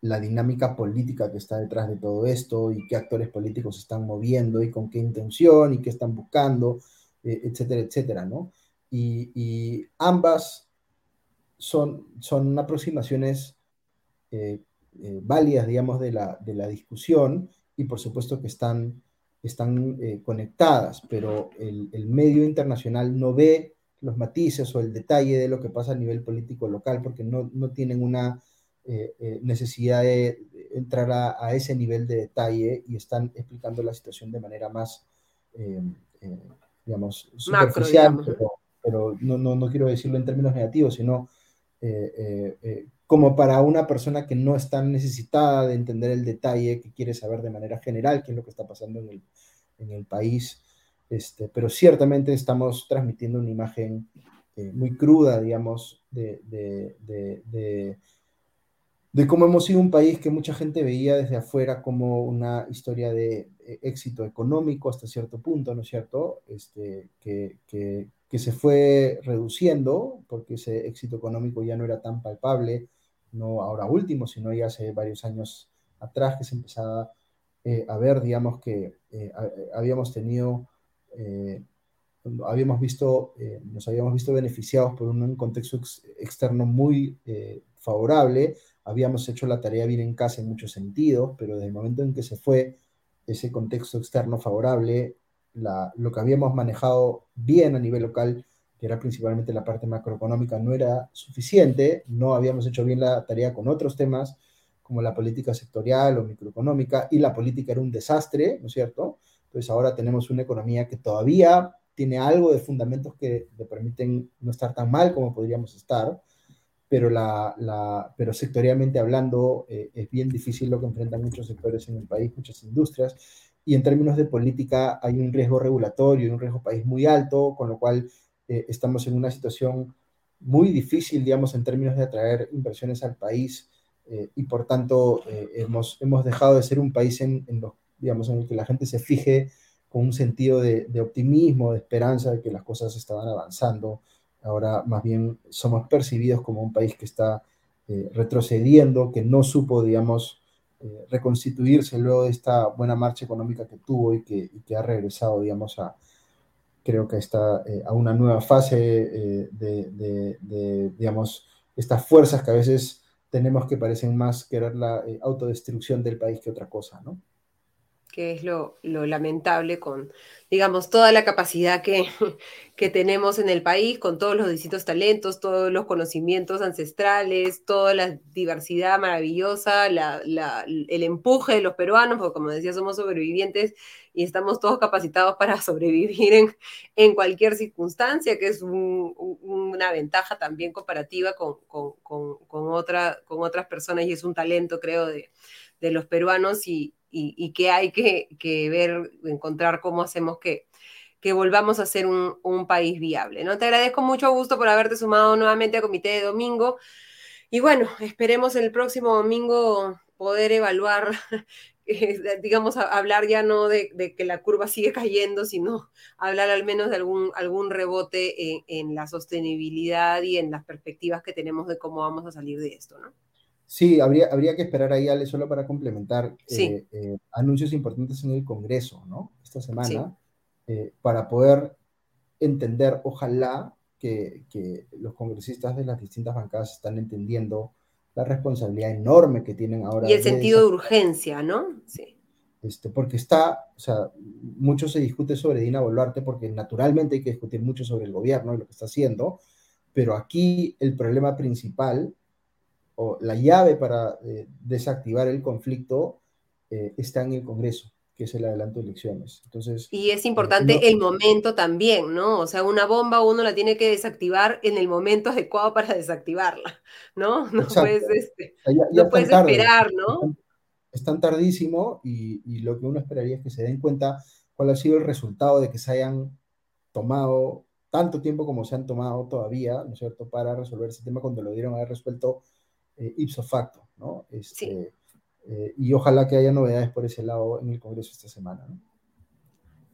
[SPEAKER 2] la dinámica política que está detrás de todo esto y qué actores políticos están moviendo y con qué intención y qué están buscando, etcétera, etcétera, ¿no? Y ambas son, son aproximaciones eh, eh, válidas, digamos, de la, de la, discusión y por supuesto que están, están eh, conectadas, pero el, el, medio internacional no ve los matices o el detalle de lo que pasa a nivel político local porque no, no tienen una necesidad de entrar a, a, ese nivel de detalle y están explicando la situación de manera más, digamos, superficial, pero, pero no, no, no quiero decirlo en términos negativos, sino eh, eh, eh, como para una persona que no está necesitada de entender el detalle, que quiere saber de manera general qué es lo que está pasando en el, en el país. Este, pero ciertamente estamos transmitiendo una imagen muy cruda, digamos, de, de, de, de, cómo hemos sido un país que mucha gente veía desde afuera como una historia de éxito económico hasta cierto punto, ¿no es cierto? Este, que, que, que se fue reduciendo porque ese éxito económico ya no era tan palpable, no ahora último, sino ya hace varios años atrás que se empezaba eh, a ver, digamos, que eh, habíamos tenido eh, habíamos visto, nos habíamos visto beneficiados por un, contexto externo muy favorable, habíamos hecho la tarea bien en casa en muchos sentidos, pero desde el momento en que se fue ese contexto externo favorable, lo que habíamos manejado bien a nivel local, que era principalmente la parte macroeconómica, no era suficiente, no habíamos hecho bien la tarea con otros temas, como la política sectorial o microeconómica, y la política era un desastre, ¿no es cierto? Entonces ahora tenemos una economía que todavía tiene algo de fundamentos que le permiten no estar tan mal como podríamos estar, pero, la, la pero sectorialmente hablando eh, es bien difícil lo que enfrentan muchos sectores en el país, muchas industrias, y en términos de política hay un riesgo regulatorio y un riesgo país muy alto, con lo cual eh, estamos en una situación muy difícil, digamos, en términos de atraer inversiones al país eh, y por tanto hemos, hemos dejado de ser un país en, en, digamos, en el que la gente se fije con un sentido de, de, optimismo, de esperanza de que las cosas estaban avanzando. Ahora más bien somos percibidos como un país que está eh, retrocediendo, que no supo, digamos, eh, reconstituirse luego de esta buena marcha económica que tuvo y que, ha regresado, digamos, a, creo que está eh, a una nueva fase de, de, de, digamos, estas fuerzas que a veces tenemos que parecen más querer la autodestrucción del país que otra cosa, ¿no?
[SPEAKER 1] Que es lo, lamentable con, digamos, toda la capacidad que, [laughs] que, tenemos en el país, con todos los distintos talentos, todos los conocimientos ancestrales, toda la diversidad maravillosa, el empuje de los peruanos, porque como decía, somos sobrevivientes y estamos todos capacitados para [laughs] sobrevivir en, en cualquier circunstancia, que es una ventaja también comparativa con, con, con, otra, con otras personas y es un talento, creo, de, de los peruanos y, y, que hay que, ver, encontrar cómo hacemos que, que volvamos a ser un, país viable. ¿no? Te agradezco mucho, gusto por haberte sumado nuevamente a Comité de Domingo. Y bueno, esperemos el próximo domingo poder evaluar, [laughs] eh, digamos, hablar ya no de, que la curva sigue cayendo, sino hablar al menos de algún, algún rebote en, en la sostenibilidad y en las perspectivas que tenemos de cómo vamos a salir de esto, ¿no?
[SPEAKER 2] Sí, habría, habría que esperar ahí, Ale, solo para complementar eh, eh, anuncios importantes en el Congreso, ¿no? Esta semana, eh, para poder entender, ojalá, que, que, los congresistas de las distintas bancadas están entendiendo la responsabilidad enorme que tienen ahora.
[SPEAKER 1] Y el sentido de urgencia, ¿no?
[SPEAKER 2] Sí. Este, porque está, o sea, mucho se discute sobre Dina Boluarte, porque naturalmente hay que discutir mucho sobre el gobierno y lo que está haciendo, pero aquí el problema principal o la llave para eh, desactivar el conflicto eh, está en el Congreso, que es el adelanto de elecciones. Entonces,
[SPEAKER 1] y es importante el momento también, ¿no? O sea, una bomba uno la tiene que desactivar en el momento [laughs] adecuado para desactivarla, ¿no? No puedes, este, no puedes esperar, ¿no?
[SPEAKER 2] Es tan tardísimo y, y lo que uno esperaría es que se den cuenta cuál ha sido el resultado de que se hayan tomado tanto tiempo como se han tomado todavía, ¿no es cierto?, para resolver ese tema cuando lo dieron a haber resuelto eh, ipso facto, ¿no? Este, eh, y ojalá que haya novedades por ese lado en el Congreso esta semana, ¿no?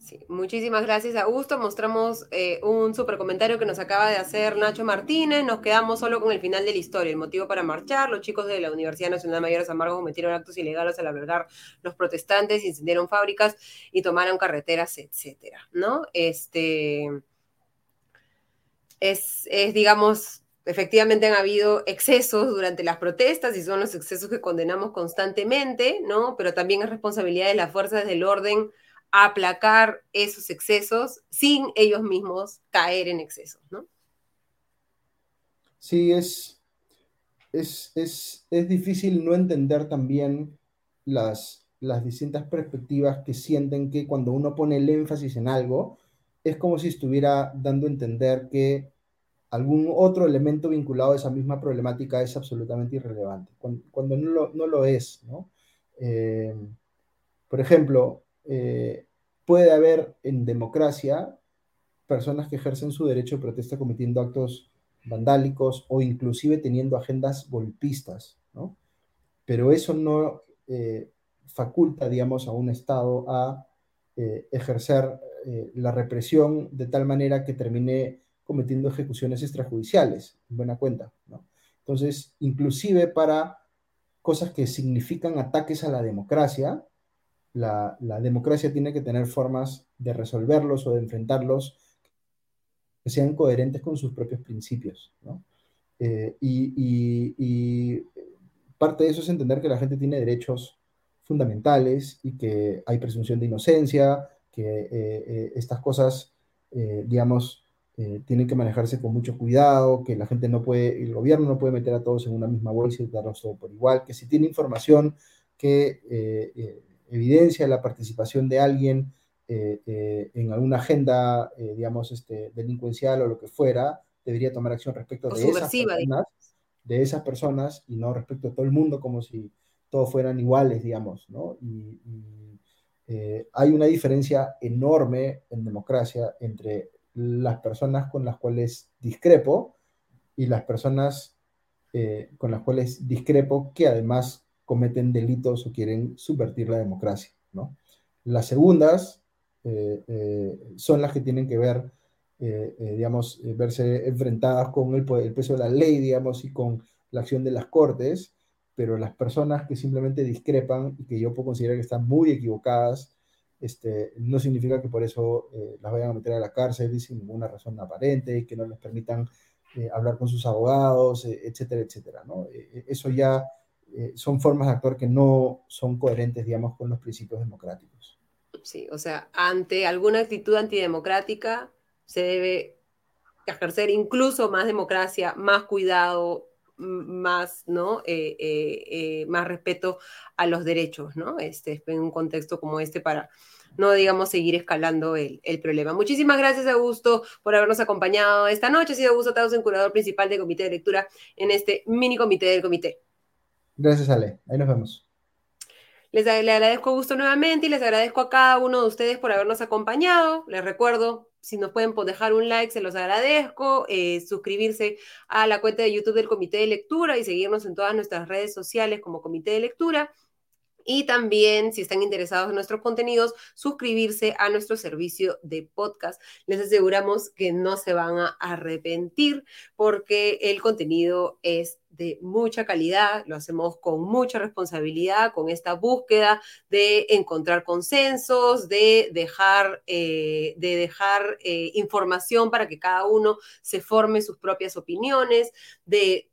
[SPEAKER 1] Sí, muchísimas gracias, Augusto. Mostramos eh, un super comentario que nos acaba de hacer Nacho Martínez. Nos quedamos solo con el final de la historia. El motivo para marchar: los chicos de la Universidad Nacional Mayor de San Marcos cometieron actos ilegales al albergar los protestantes, incendiaron fábricas y tomaron carreteras, etcétera, ¿no? Este. Es, es digamos, efectivamente han habido excesos durante las protestas y son los excesos que condenamos constantemente, ¿no? Pero también es responsabilidad de las fuerzas del orden aplacar esos excesos sin ellos mismos caer en excesos, ¿no?
[SPEAKER 2] Sí, es, es, es, difícil no entender también las, las distintas perspectivas que sienten que cuando uno pone el énfasis en algo, es como si estuviera dando a entender que algún otro elemento vinculado a esa misma problemática es absolutamente irrelevante, cuando, no, lo, es. ¿no? Eh, por ejemplo, eh, puede haber en democracia personas que ejercen su derecho de protesta cometiendo actos vandálicos o inclusive teniendo agendas golpistas, ¿no? Pero eso no eh, faculta, digamos, a un Estado a ejercer la represión de tal manera que termine cometiendo ejecuciones extrajudiciales, en buena cuenta, ¿no? Entonces, inclusive para cosas que significan ataques a la democracia, la, democracia tiene que tener formas de resolverlos o de enfrentarlos que sean coherentes con sus propios principios, ¿no? Eh, y, parte de eso es entender que la gente tiene derechos fundamentales y que hay presunción de inocencia, que eh, eh, estas cosas, digamos, tienen que manejarse con mucho cuidado, que la gente no puede, el gobierno no puede meter a todos en una misma bolsa y darlos todo por igual, que si tiene información que evidencia la participación de alguien en alguna agenda, digamos, este, delincuencial o lo que fuera, debería tomar acción respecto de esas, personas, de esas personas y no respecto a todo el mundo como si todos fueran iguales, digamos, ¿no? Y, eh, hay una diferencia enorme en democracia entre las personas con las cuales discrepo y las personas eh, con las cuales discrepo que además cometen delitos o quieren subvertir la democracia, ¿no? Las segundas eh, son las que tienen que ver eh, eh, digamos, eh, verse enfrentadas con el, el, peso de la ley, digamos, y con la acción de las cortes, pero las personas que simplemente discrepan y que yo puedo considerar que están muy equivocadas, este, no significa que por eso las vayan a meter a la cárcel sin ninguna razón aparente, y que no les permitan hablar con sus abogados, etcétera, etcétera. ¿no? eso ya son formas de actuar que no son coherentes, digamos, con los principios democráticos.
[SPEAKER 1] Sí, o sea, ante alguna actitud antidemocrática, se debe ejercer incluso más democracia, más cuidado, más, ¿no? Eh, eh, eh, más respeto a los derechos, ¿no? Este, en un contexto como este para no, digamos, seguir escalando el, problema. Muchísimas gracias, Augusto, por habernos acompañado esta noche. Ha sido Augusto en curador principal del Comité de Lectura en este mini comité del comité.
[SPEAKER 2] Gracias, Ale. Ahí nos vemos.
[SPEAKER 1] Les agradezco gusto nuevamente y les agradezco a cada uno de ustedes por habernos acompañado. Les recuerdo, si nos pueden dejar un like, se los agradezco. Eh, suscribirse a la cuenta de YouTube del Comité de Lectura y seguirnos en todas nuestras redes sociales como Comité de Lectura. Y también, si están interesados en nuestros contenidos, suscribirse a nuestro servicio de podcast. Les aseguramos que no se van a arrepentir porque el contenido es de mucha calidad, lo hacemos con mucha responsabilidad, con esta búsqueda de encontrar consensos, de dejar, eh, de dejar eh, información para que cada uno se forme sus propias opiniones, de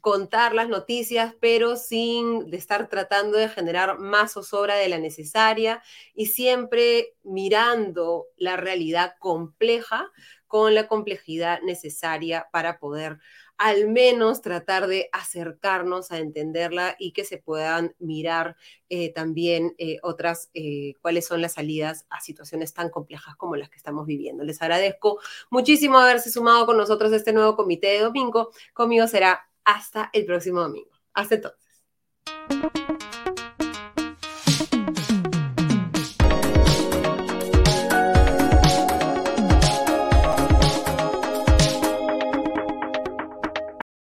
[SPEAKER 1] contar las noticias, pero sin estar tratando de generar más zozobra de la necesaria y siempre mirando la realidad compleja con la complejidad necesaria para poder al menos tratar de acercarnos a entenderla y que se puedan mirar eh, también eh, otras, eh, cuáles son las salidas a situaciones tan complejas como las que estamos viviendo. Les agradezco muchísimo haberse sumado con nosotros a este nuevo comité de domingo. Conmigo será hasta el próximo domingo. Hasta entonces.